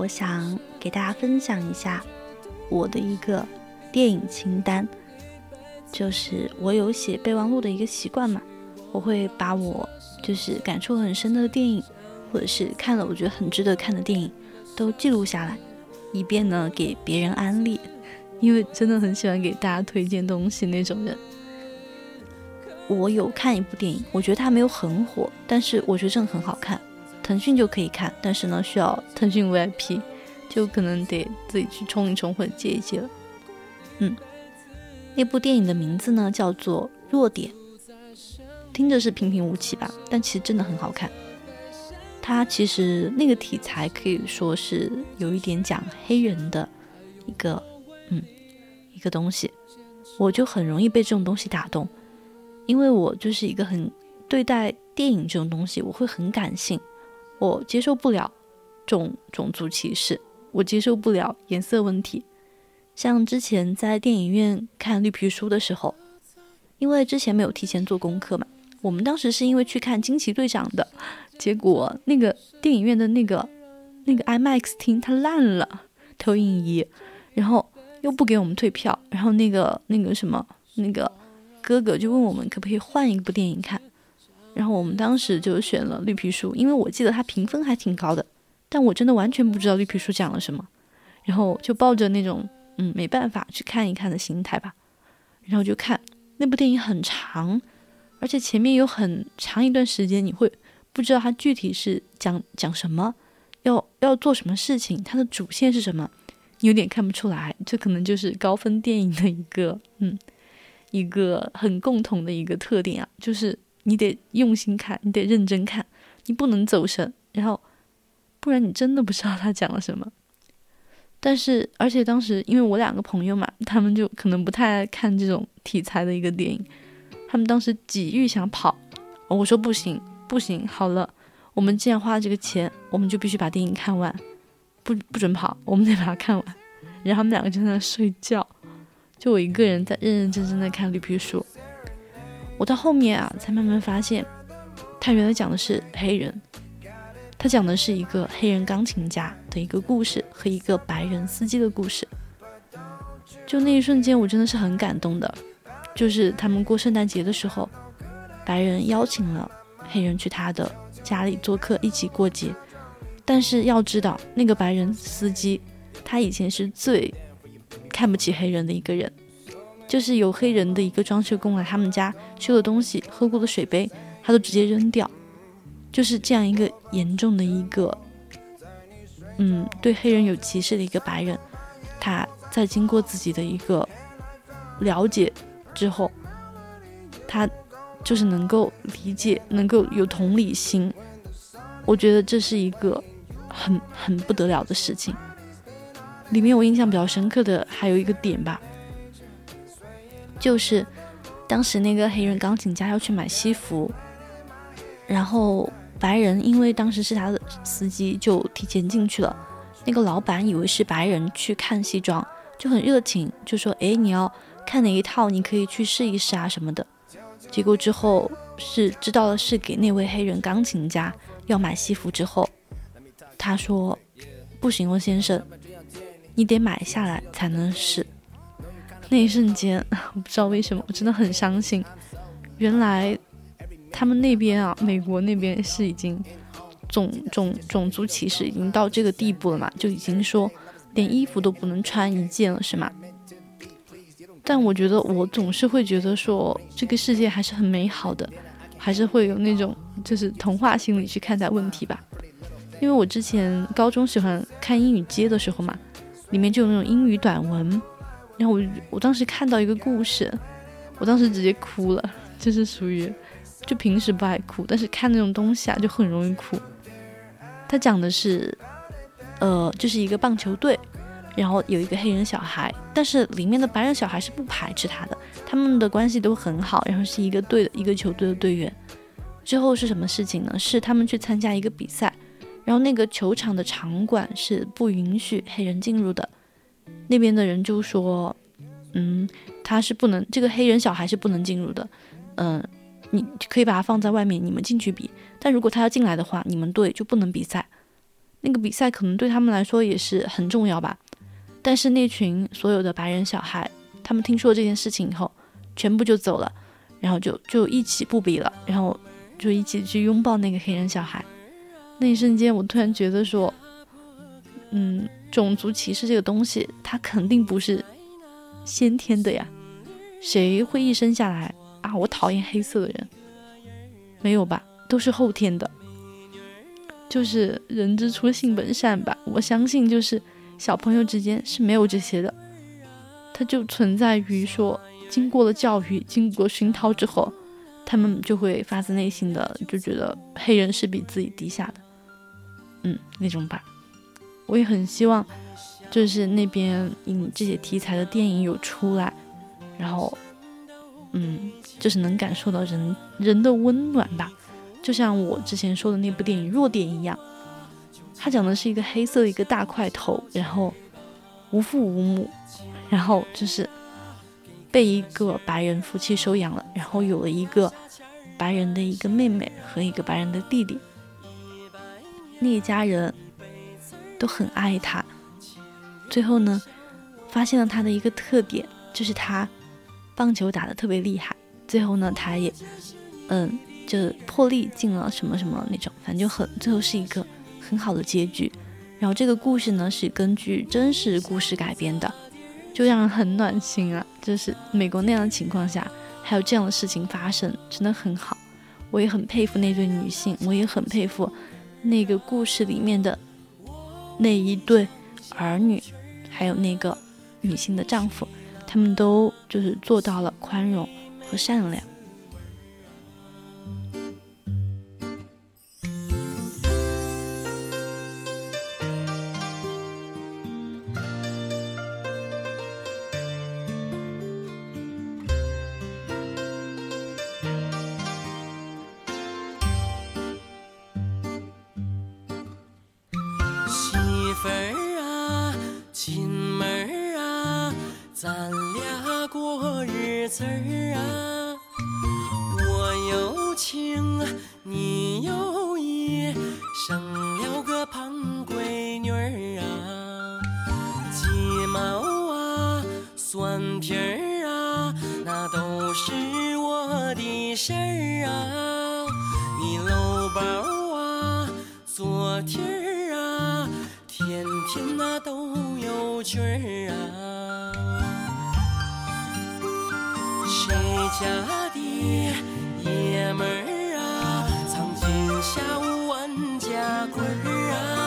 我想给大家分享一下我的一个电影清单，就是我有写备忘录的一个习惯嘛，我会把我就是感触很深的电影，或者是看了我觉得很值得看的电影，都记录下来，以便呢给别人安利，因为真的很喜欢给大家推荐东西那种人。我有看一部电影，我觉得它没有很火，但是我觉得真的很好看。腾讯就可以看，但是呢，需要腾讯 VIP，就可能得自己去充一充或者借一借了。嗯，那部电影的名字呢叫做《弱点》，听着是平平无奇吧，但其实真的很好看。它其实那个题材可以说是有一点讲黑人的一个嗯一个东西，我就很容易被这种东西打动。因为我就是一个很对待电影这种东西，我会很感性，我接受不了种种族歧视，我接受不了颜色问题。像之前在电影院看《绿皮书》的时候，因为之前没有提前做功课嘛，我们当时是因为去看《惊奇队长》的，结果那个电影院的那个那个 IMAX 厅它烂了投影仪，然后又不给我们退票，然后那个那个什么那个。哥哥就问我们可不可以换一部电影看，然后我们当时就选了《绿皮书》，因为我记得它评分还挺高的，但我真的完全不知道《绿皮书》讲了什么，然后就抱着那种嗯没办法去看一看的心态吧，然后就看那部电影很长，而且前面有很长一段时间你会不知道它具体是讲讲什么，要要做什么事情，它的主线是什么，有点看不出来，这可能就是高分电影的一个嗯。一个很共同的一个特点啊，就是你得用心看，你得认真看，你不能走神，然后不然你真的不知道他讲了什么。但是，而且当时因为我两个朋友嘛，他们就可能不太爱看这种题材的一个电影，他们当时几欲想跑，我说不行不行，好了，我们既然花了这个钱，我们就必须把电影看完，不不准跑，我们得把它看完。然后他们两个就在那睡觉。就我一个人在认认真真的看绿皮书，我到后面啊才慢慢发现，他原来讲的是黑人，他讲的是一个黑人钢琴家的一个故事和一个白人司机的故事。就那一瞬间，我真的是很感动的。就是他们过圣诞节的时候，白人邀请了黑人去他的家里做客，一起过节。但是要知道，那个白人司机他以前是最。看不起黑人的一个人，就是有黑人的一个装修工来他们家修的东西，喝过的水杯，他都直接扔掉，就是这样一个严重的一个，嗯，对黑人有歧视的一个白人，他在经过自己的一个了解之后，他就是能够理解，能够有同理心，我觉得这是一个很很不得了的事情。里面我印象比较深刻的还有一个点吧，就是当时那个黑人钢琴家要去买西服，然后白人因为当时是他的司机，就提前进去了。那个老板以为是白人去看西装，就很热情，就说：“哎，你要看哪一套？你可以去试一试啊什么的。”结果之后是知道了是给那位黑人钢琴家要买西服之后，他说：“不行，哦，先生。”你得买下来才能试。那一瞬间，我不知道为什么，我真的很伤心。原来他们那边啊，美国那边是已经种种种族歧视已经到这个地步了嘛？就已经说连衣服都不能穿一件了，是吗？但我觉得我总是会觉得说这个世界还是很美好的，还是会有那种就是童话心理去看待问题吧。因为我之前高中喜欢看英语街的时候嘛。里面就有那种英语短文，然后我我当时看到一个故事，我当时直接哭了，就是属于就平时不爱哭，但是看那种东西啊就很容易哭。他讲的是，呃，就是一个棒球队，然后有一个黑人小孩，但是里面的白人小孩是不排斥他的，他们的关系都很好，然后是一个队的一个球队的队员。之后是什么事情呢？是他们去参加一个比赛。然后那个球场的场馆是不允许黑人进入的，那边的人就说，嗯，他是不能，这个黑人小孩是不能进入的，嗯，你可以把他放在外面，你们进去比，但如果他要进来的话，你们队就不能比赛。那个比赛可能对他们来说也是很重要吧。但是那群所有的白人小孩，他们听说这件事情以后，全部就走了，然后就就一起不比了，然后就一起去拥抱那个黑人小孩。那一瞬间，我突然觉得说，嗯，种族歧视这个东西，它肯定不是先天的呀。谁会一生下来啊？我讨厌黑色的人，没有吧？都是后天的。就是人之初性本善吧，我相信就是小朋友之间是没有这些的，它就存在于说经过了教育、经过熏陶之后，他们就会发自内心的就觉得黑人是比自己低下的，嗯，那种吧。我也很希望，就是那边引这些题材的电影有出来，然后，嗯，就是能感受到人人的温暖吧。就像我之前说的那部电影《弱点》一样，它讲的是一个黑色的一个大块头，然后无父无母，然后就是被一个白人夫妻收养了，然后有了一个白人的一个妹妹和一个白人的弟弟，那一家人都很爱他。最后呢，发现了他的一个特点，就是他棒球打得特别厉害。最后呢，他也嗯。就破例进了什么什么那种，反正就很最后是一个很好的结局。然后这个故事呢是根据真实故事改编的，就让人很暖心啊！就是美国那样的情况下，还有这样的事情发生，真的很好。我也很佩服那对女性，我也很佩服那个故事里面的那一对儿女，还有那个女性的丈夫，他们都就是做到了宽容和善良。词儿啊，我有情，你有意，生了个胖闺女儿啊，鸡毛啊，蒜皮儿啊，那都是我的事儿啊，你搂包啊，昨天儿啊，天天那、啊、都有趣儿啊。家的爷们儿啊，藏金下午万家棍儿啊。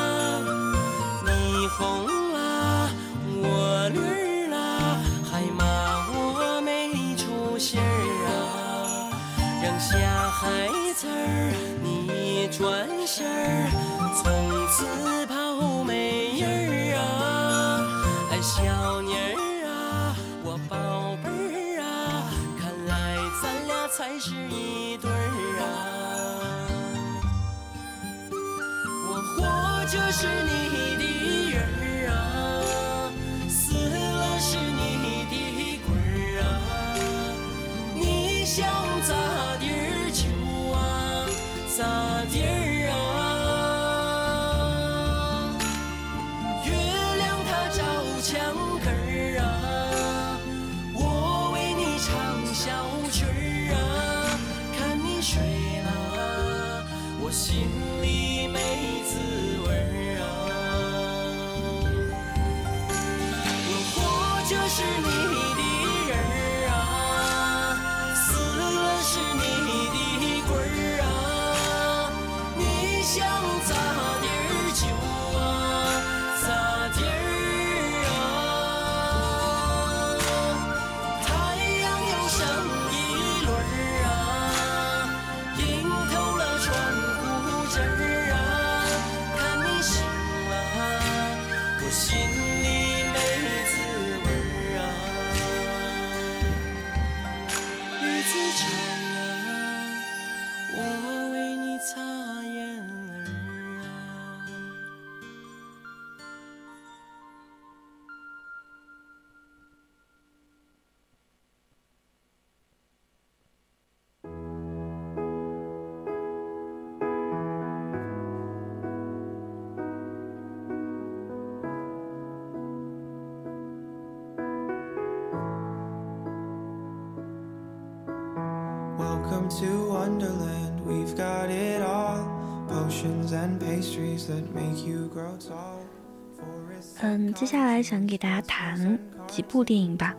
嗯，接下来想给大家谈几部电影吧，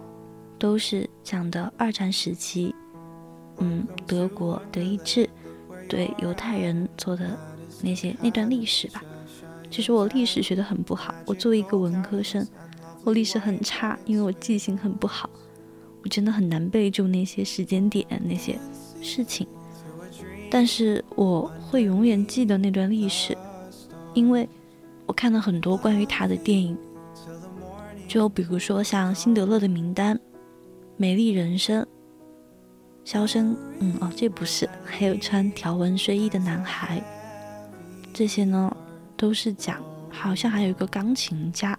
都是讲的二战时期，嗯，德国德意志对犹太人做的那些那段历史吧。其实我历史学的很不好，我作为一个文科生，我历史很差，因为我记性很不好，我真的很难背住那些时间点那些事情。但是我会永远记得那段历史，因为我看了很多关于他的电影，就比如说像《辛德勒的名单》《美丽人生》《肖申》，嗯哦，这不是，还有穿条纹睡衣的男孩，这些呢。都是讲，好像还有一个钢琴家，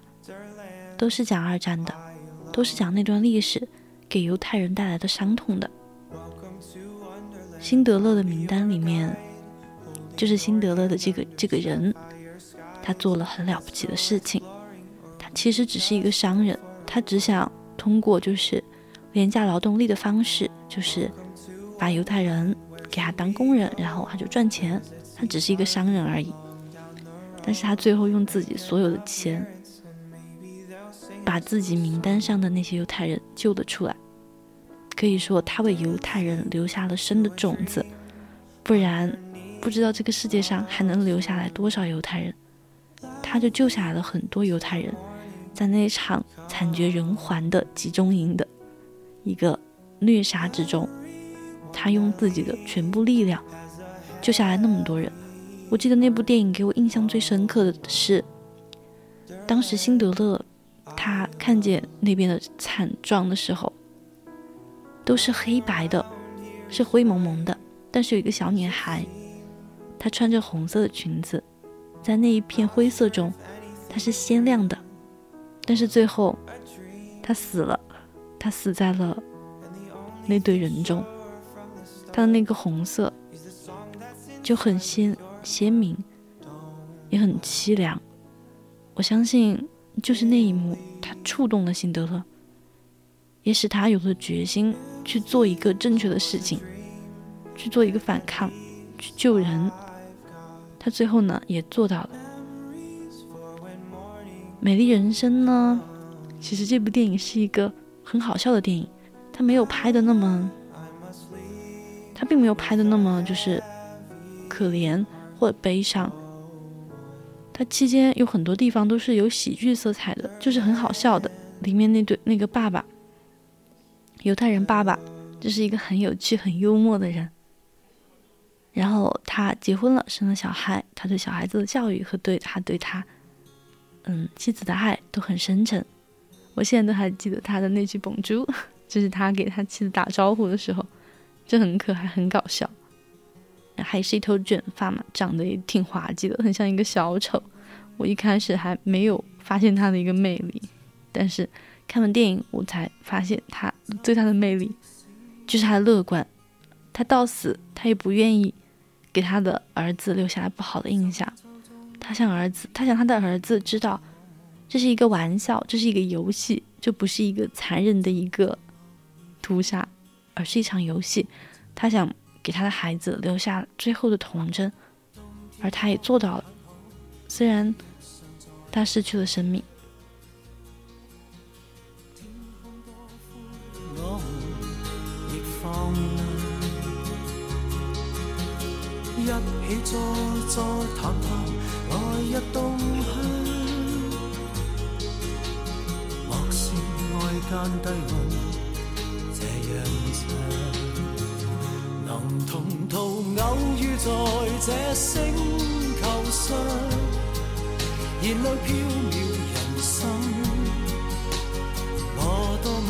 都是讲二战的，都是讲那段历史给犹太人带来的伤痛的。辛德勒的名单里面，就是辛德勒的这个这个人，他做了很了不起的事情。他其实只是一个商人，他只想通过就是廉价劳动力的方式，就是把犹太人给他当工人，然后他就赚钱。他只是一个商人而已。但是他最后用自己所有的钱，把自己名单上的那些犹太人救了出来。可以说，他为犹太人留下了生的种子，不然不知道这个世界上还能留下来多少犹太人。他就救下来了很多犹太人，在那场惨绝人寰的集中营的一个虐杀之中，他用自己的全部力量救下来那么多人。我记得那部电影给我印象最深刻的是，当时辛德勒他看见那边的惨状的时候，都是黑白的，是灰蒙蒙的，但是有一个小女孩，她穿着红色的裙子，在那一片灰色中，她是鲜亮的，但是最后他死了，他死在了那堆人中，他的那个红色就很鲜。鲜明，也很凄凉。我相信，就是那一幕，他触动了辛德勒，也使他有了决心去做一个正确的事情，去做一个反抗，去救人。他最后呢，也做到了。美丽人生呢，其实这部电影是一个很好笑的电影，他没有拍的那么，他并没有拍的那么就是可怜。或者悲伤，它期间有很多地方都是有喜剧色彩的，就是很好笑的。里面那对那个爸爸，犹太人爸爸，就是一个很有趣、很幽默的人。然后他结婚了，生了小孩，他对小孩子的教育和对他对他，嗯，妻子的爱都很深沉。我现在都还记得他的那句“蹦珠 ”，就是他给他妻子打招呼的时候，就很可爱、很搞笑。还是一头卷发嘛，长得也挺滑稽的，很像一个小丑。我一开始还没有发现他的一个魅力，但是看完电影我才发现他最大的魅力就是他的乐观。他到死他也不愿意给他的儿子留下了不好的印象。他想儿子，他想他的儿子知道这是一个玩笑，这是一个游戏，这不是一个残忍的一个屠杀，而是一场游戏。他想。给他的孩子留下最后的童真，而他也做到了。虽然他失去了生命。一起坐坐谈谈来日动向，莫是爱间低温这样长。能同途偶遇在这星球上，燃亮飘渺人生。我多么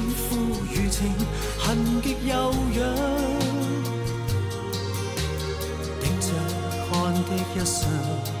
恨极又痒，顶着汗的一双。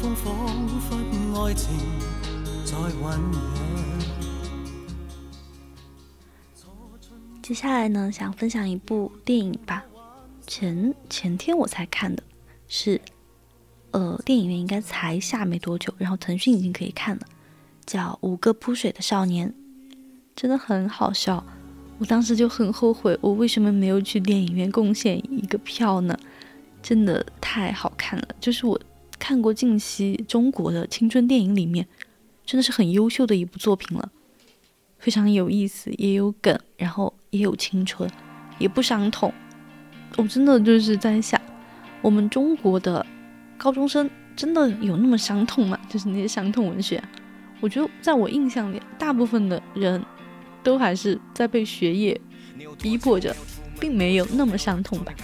風彷彿愛情在醖釀。接下来呢，想分享一部电影吧。前前天我才看的，是，呃，电影院应该才下没多久，然后腾讯已经可以看了，叫《五个扑水的少年》，真的很好笑。我当时就很后悔，我为什么没有去电影院贡献一个票呢？真的太好看了，就是我看过近期中国的青春电影里面，真的是很优秀的一部作品了，非常有意思，也有梗，然后也有青春，也不伤痛。我真的就是在想，我们中国的高中生真的有那么伤痛吗？就是那些伤痛文学，我觉得在我印象里，大部分的人。都还是在被学业逼迫着，并没有那么伤痛吧。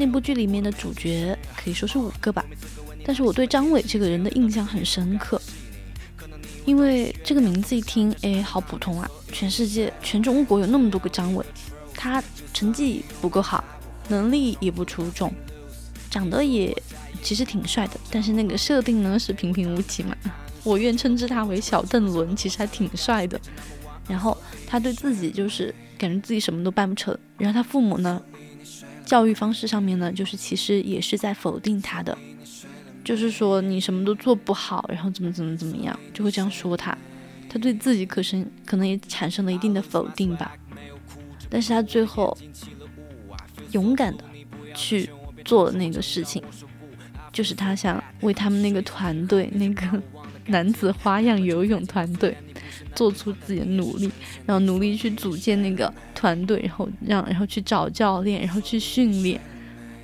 那部剧里面的主角可以说是五个吧，但是我对张伟这个人的印象很深刻，因为这个名字一听，哎，好普通啊！全世界、全中国有那么多个张伟，他成绩不够好，能力也不出众，长得也其实挺帅的，但是那个设定呢是平平无奇嘛。我愿称之他为小邓伦，其实还挺帅的。然后他对自己就是感觉自己什么都办不成。然后他父母呢，教育方式上面呢，就是其实也是在否定他的，就是说你什么都做不好，然后怎么怎么怎么样，就会这样说他。他对自己可是可能也产生了一定的否定吧。但是他最后勇敢的去做了那个事情，就是他想为他们那个团队那个。男子花样游泳团队做出自己的努力，然后努力去组建那个团队，然后让然后去找教练，然后去训练，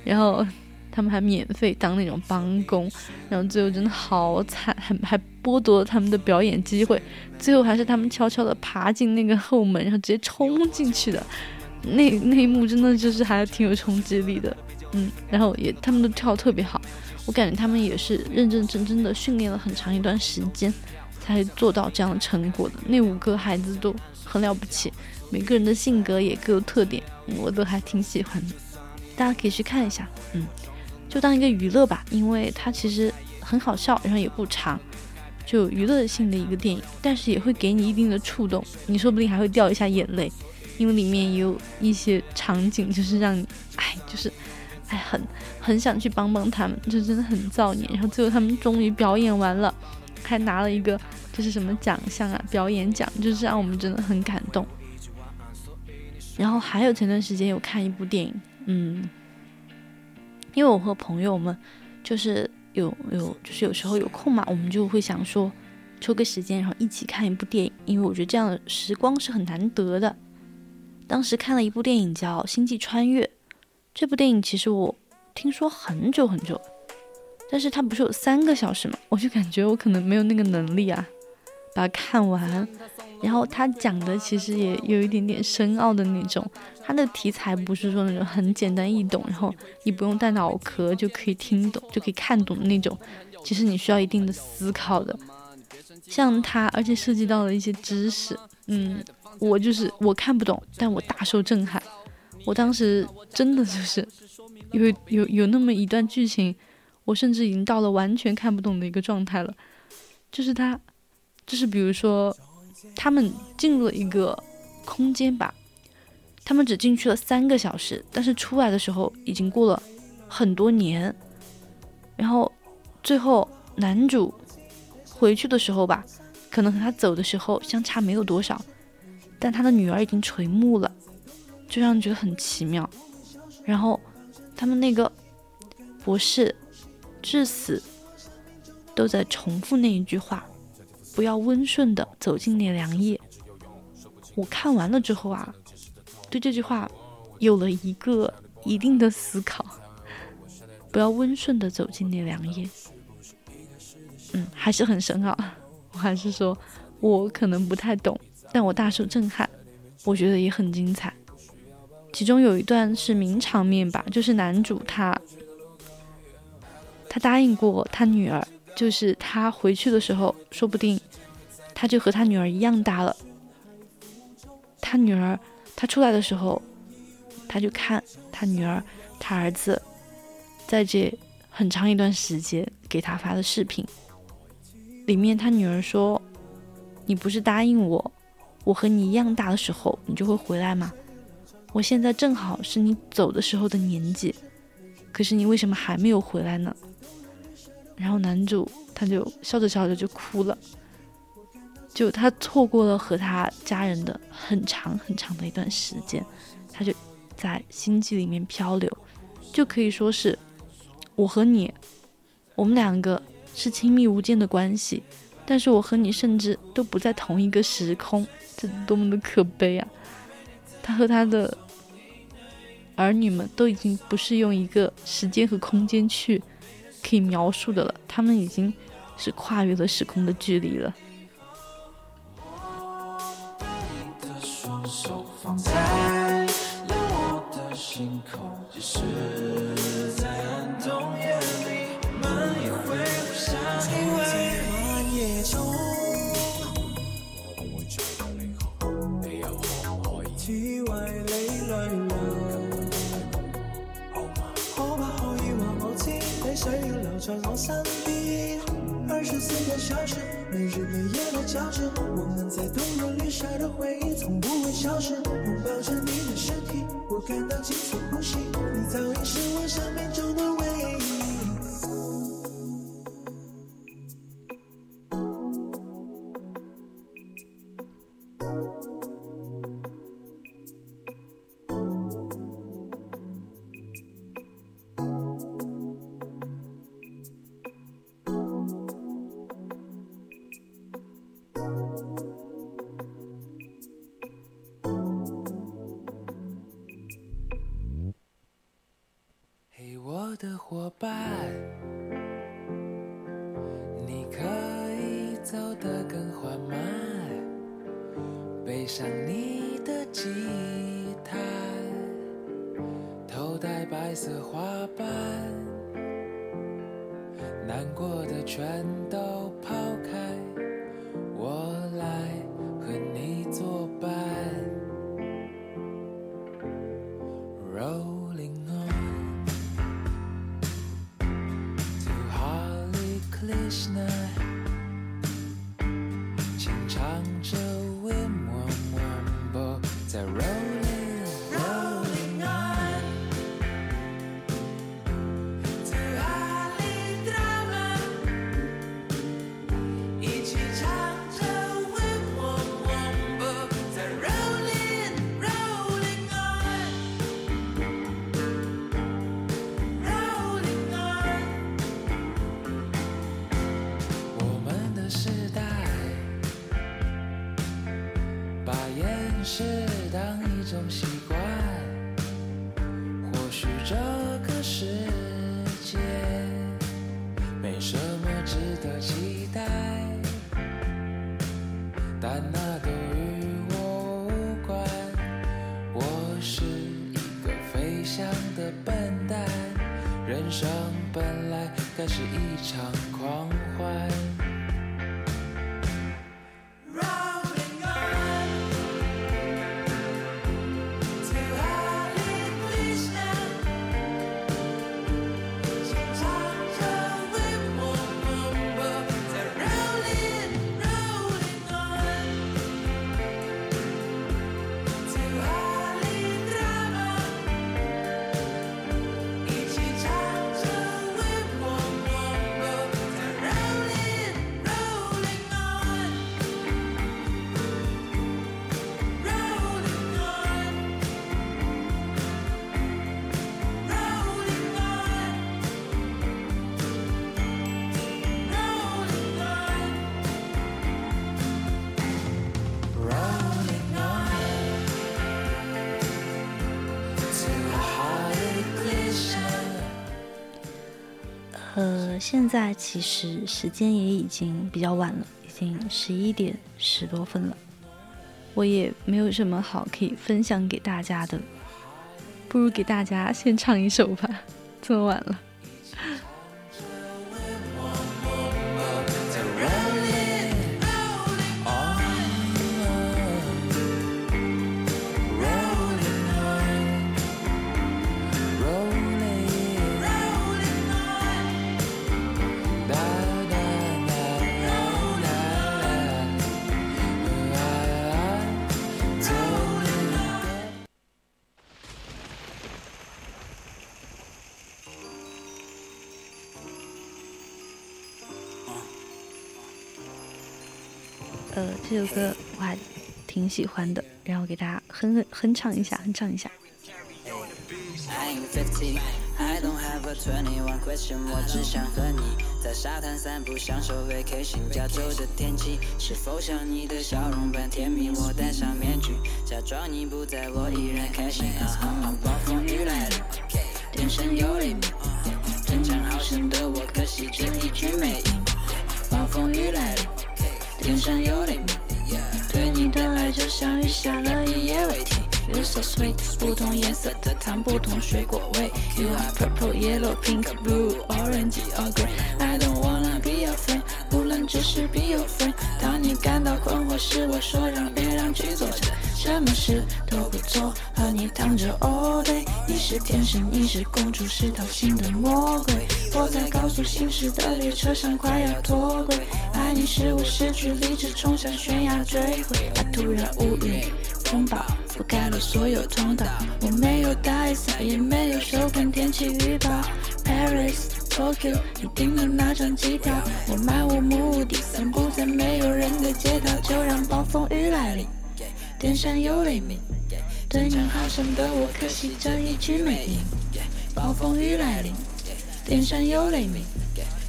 然后他们还免费当那种帮工，然后最后真的好惨，还还剥夺了他们的表演机会，最后还是他们悄悄的爬进那个后门，然后直接冲进去的，那那一幕真的就是还挺有冲击力的，嗯，然后也他们都跳得特别好。我感觉他们也是认认真真的训练了很长一段时间，才做到这样的成果的。那五个孩子都很了不起，每个人的性格也各有特点，我都还挺喜欢的。大家可以去看一下，嗯，就当一个娱乐吧，因为它其实很好笑，然后也不长，就娱乐性的一个电影，但是也会给你一定的触动，你说不定还会掉一下眼泪，因为里面也有一些场景就是让你，哎，就是。哎，很很想去帮帮他们，就真的很造孽。然后最后他们终于表演完了，还拿了一个就是什么奖项啊，表演奖，就是让我们真的很感动。然后还有前段时间有看一部电影，嗯，因为我和朋友们就是有有就是有时候有空嘛，我们就会想说抽个时间，然后一起看一部电影，因为我觉得这样的时光是很难得的。当时看了一部电影叫《星际穿越》。这部电影其实我听说很久很久，但是它不是有三个小时嘛，我就感觉我可能没有那个能力啊，把它看完。然后他讲的其实也有一点点深奥的那种，他的题材不是说那种很简单易懂，然后你不用带脑壳就可以听懂、就可以看懂的那种，其实你需要一定的思考的。像他，而且涉及到了一些知识，嗯，我就是我看不懂，但我大受震撼。我当时真的就是有有有那么一段剧情，我甚至已经到了完全看不懂的一个状态了，就是他，就是比如说。他们进入了一个空间吧，他们只进去了三个小时，但是出来的时候已经过了很多年。然后最后男主回去的时候吧，可能和他走的时候相差没有多少，但他的女儿已经垂暮了，就让人觉得很奇妙。然后他们那个博士至死都在重复那一句话。不要温顺的走进那凉夜。我看完了之后啊，对这句话有了一个一定的思考。不要温顺的走进那凉夜。嗯，还是很深奥。我还是说，我可能不太懂，但我大受震撼。我觉得也很精彩。其中有一段是名场面吧，就是男主他，他答应过他女儿。就是他回去的时候，说不定他就和他女儿一样大了。他女儿，他出来的时候，他就看他女儿，他儿子在这很长一段时间给他发的视频，里面他女儿说：“你不是答应我，我和你一样大的时候，你就会回来吗？我现在正好是你走的时候的年纪，可是你为什么还没有回来呢？”然后男主他就笑着笑着就哭了，就他错过了和他家人的很长很长的一段时间，他就在星际里面漂流，就可以说是我和你，我们两个是亲密无间的关系，但是我和你甚至都不在同一个时空，这多么的可悲啊！他和他的儿女们都已经不是用一个时间和空间去。可以描述的了，他们已经是跨越了时空的距离了。在我身边，二十四个小时，每日每夜的交织，我们在冬日里晒的回忆从不会消失。拥抱着你的身体，我感到急促呼吸，你早已是我生命中的唯一。色花瓣，难过的全都现在其实时间也已经比较晚了，已经十一点十多分了，我也没有什么好可以分享给大家的，不如给大家先唱一首吧，这么晚了。这首歌我还挺喜欢的，然后给大家哼哼哼唱一下，哼唱一下。I don't have a twenty one question，我只想和你在沙滩散步，享受 vacation。加州的天气是否像你的笑容般甜蜜？我戴上面具，假装你不在，我依然开心。暴风雨来了，天生有雷鸣，争强好胜的我可惜只一句没赢。暴风雨来了。天生有雷鸣，对你的爱就像雨下了一夜未停。You so sweet，不同颜色的糖，不同水果味。You are purple, yellow, pink, blue, orange or green. I don't wanna be your friend，不能只是 be your friend。当你感到困惑时，我说让别让去做着，什么事都不做，和你躺着 all day。你是天使，你是公主，是掏心的魔鬼。我在高速行驶的列车上快要脱轨。爱你使我失去理智，冲向悬崖坠毁。爱突然乌云风暴覆盖了所有通道。我没有带伞，也没有收看天气预报。Paris Tokyo，你订了哪张机票？我漫无目的散步在没有人的街道，就让暴风雨来临。电闪又雷鸣，对你好胜的我可惜这一句没赢。暴风雨来临，天上有雷鸣。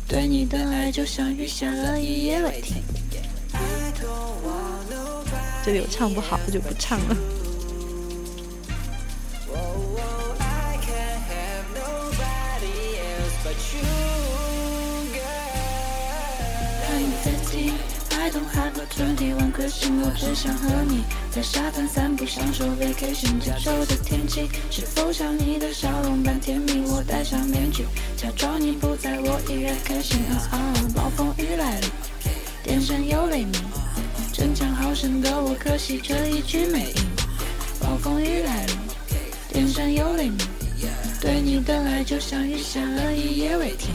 对你的爱就像雨下了一夜未停。这里我唱不好，我就不唱了。I don't have a twenty one question，我只想和你在沙滩散步，享受 vacation。加州的天气是否像你的笑容般甜蜜？我戴上面具，假装你不在，我依然开心。啊，暴风雨来了，天上有雷鸣，争强好胜的我可惜这一局没赢。暴风雨来了，天上有雷鸣，对你的爱就像雨下了一夜未停。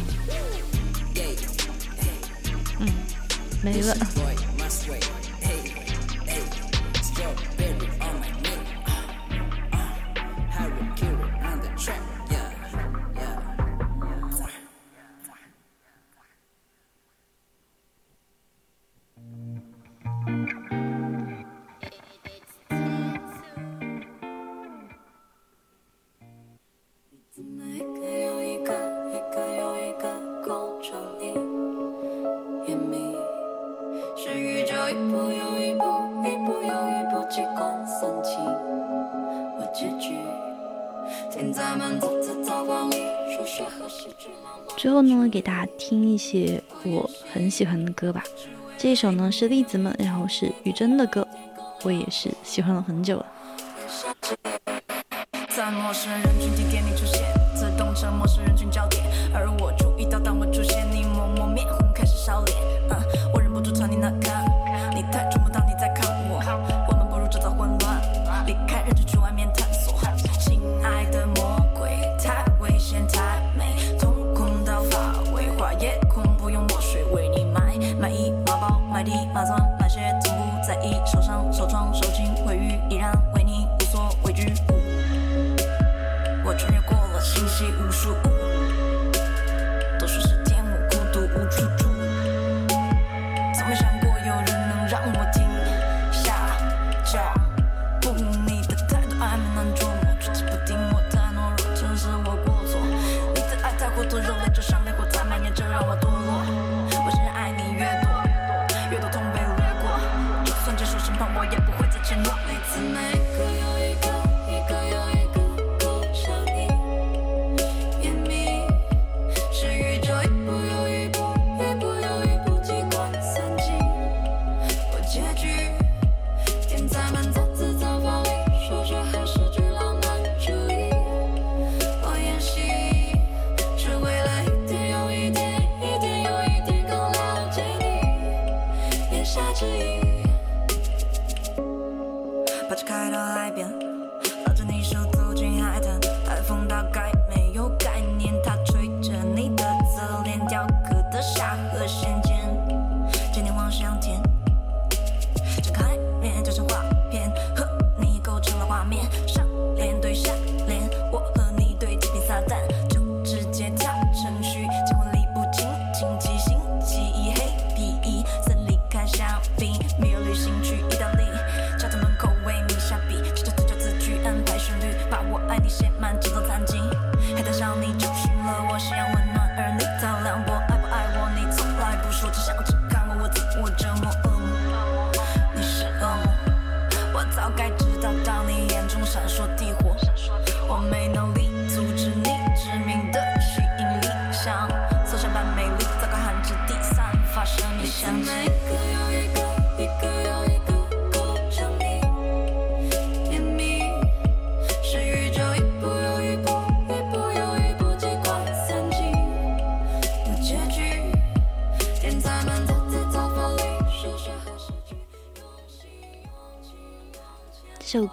没了。些我很喜欢的歌吧。这一首呢是栗子们，然后是于真的歌，我也是喜欢了很久了。在陌生人群地点你出现，自动成陌生人群焦点。而我注意到，当我出现，你默默面红开始烧脸。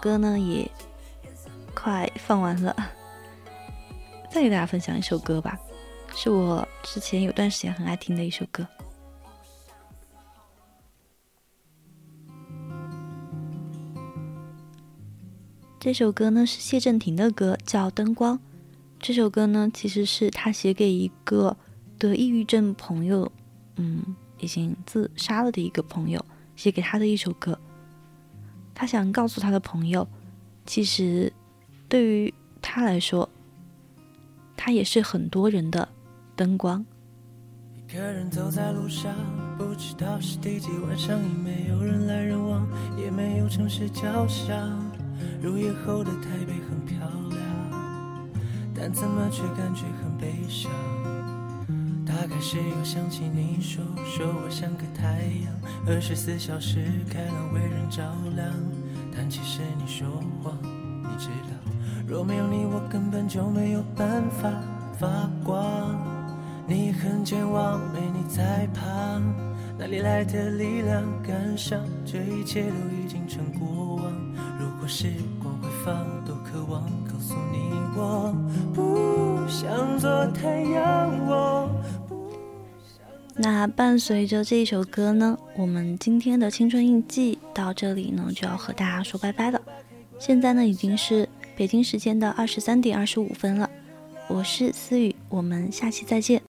歌呢也快放完了，再给大家分享一首歌吧，是我之前有段时间很爱听的一首歌。这首歌呢是谢震廷的歌，叫《灯光》。这首歌呢其实是他写给一个得抑郁症朋友，嗯，已经自杀了的一个朋友写给他的一首歌。他想告诉他的朋友，其实对于他来说，他也是很多人的灯光。一个人走在路上，不知道是第几晚上，已没有人来人往，也没有城市交响。入夜后的台北很漂亮，但怎么却感觉很悲伤。大概是又想起你说说我像个太阳，二十四小时开朗为人照亮。但其实你说谎，你知道，若没有你，我根本就没有办法发光。你很健忘，没你在旁，哪里来的力量感伤这一切都已经成过往？如果时光会放，多渴望告诉你，我不想做太阳，我那伴随着这一首歌呢，我们今天的青春印记到这里呢就要和大家说拜拜了。现在呢已经是北京时间的二十三点二十五分了，我是思雨，我们下期再见。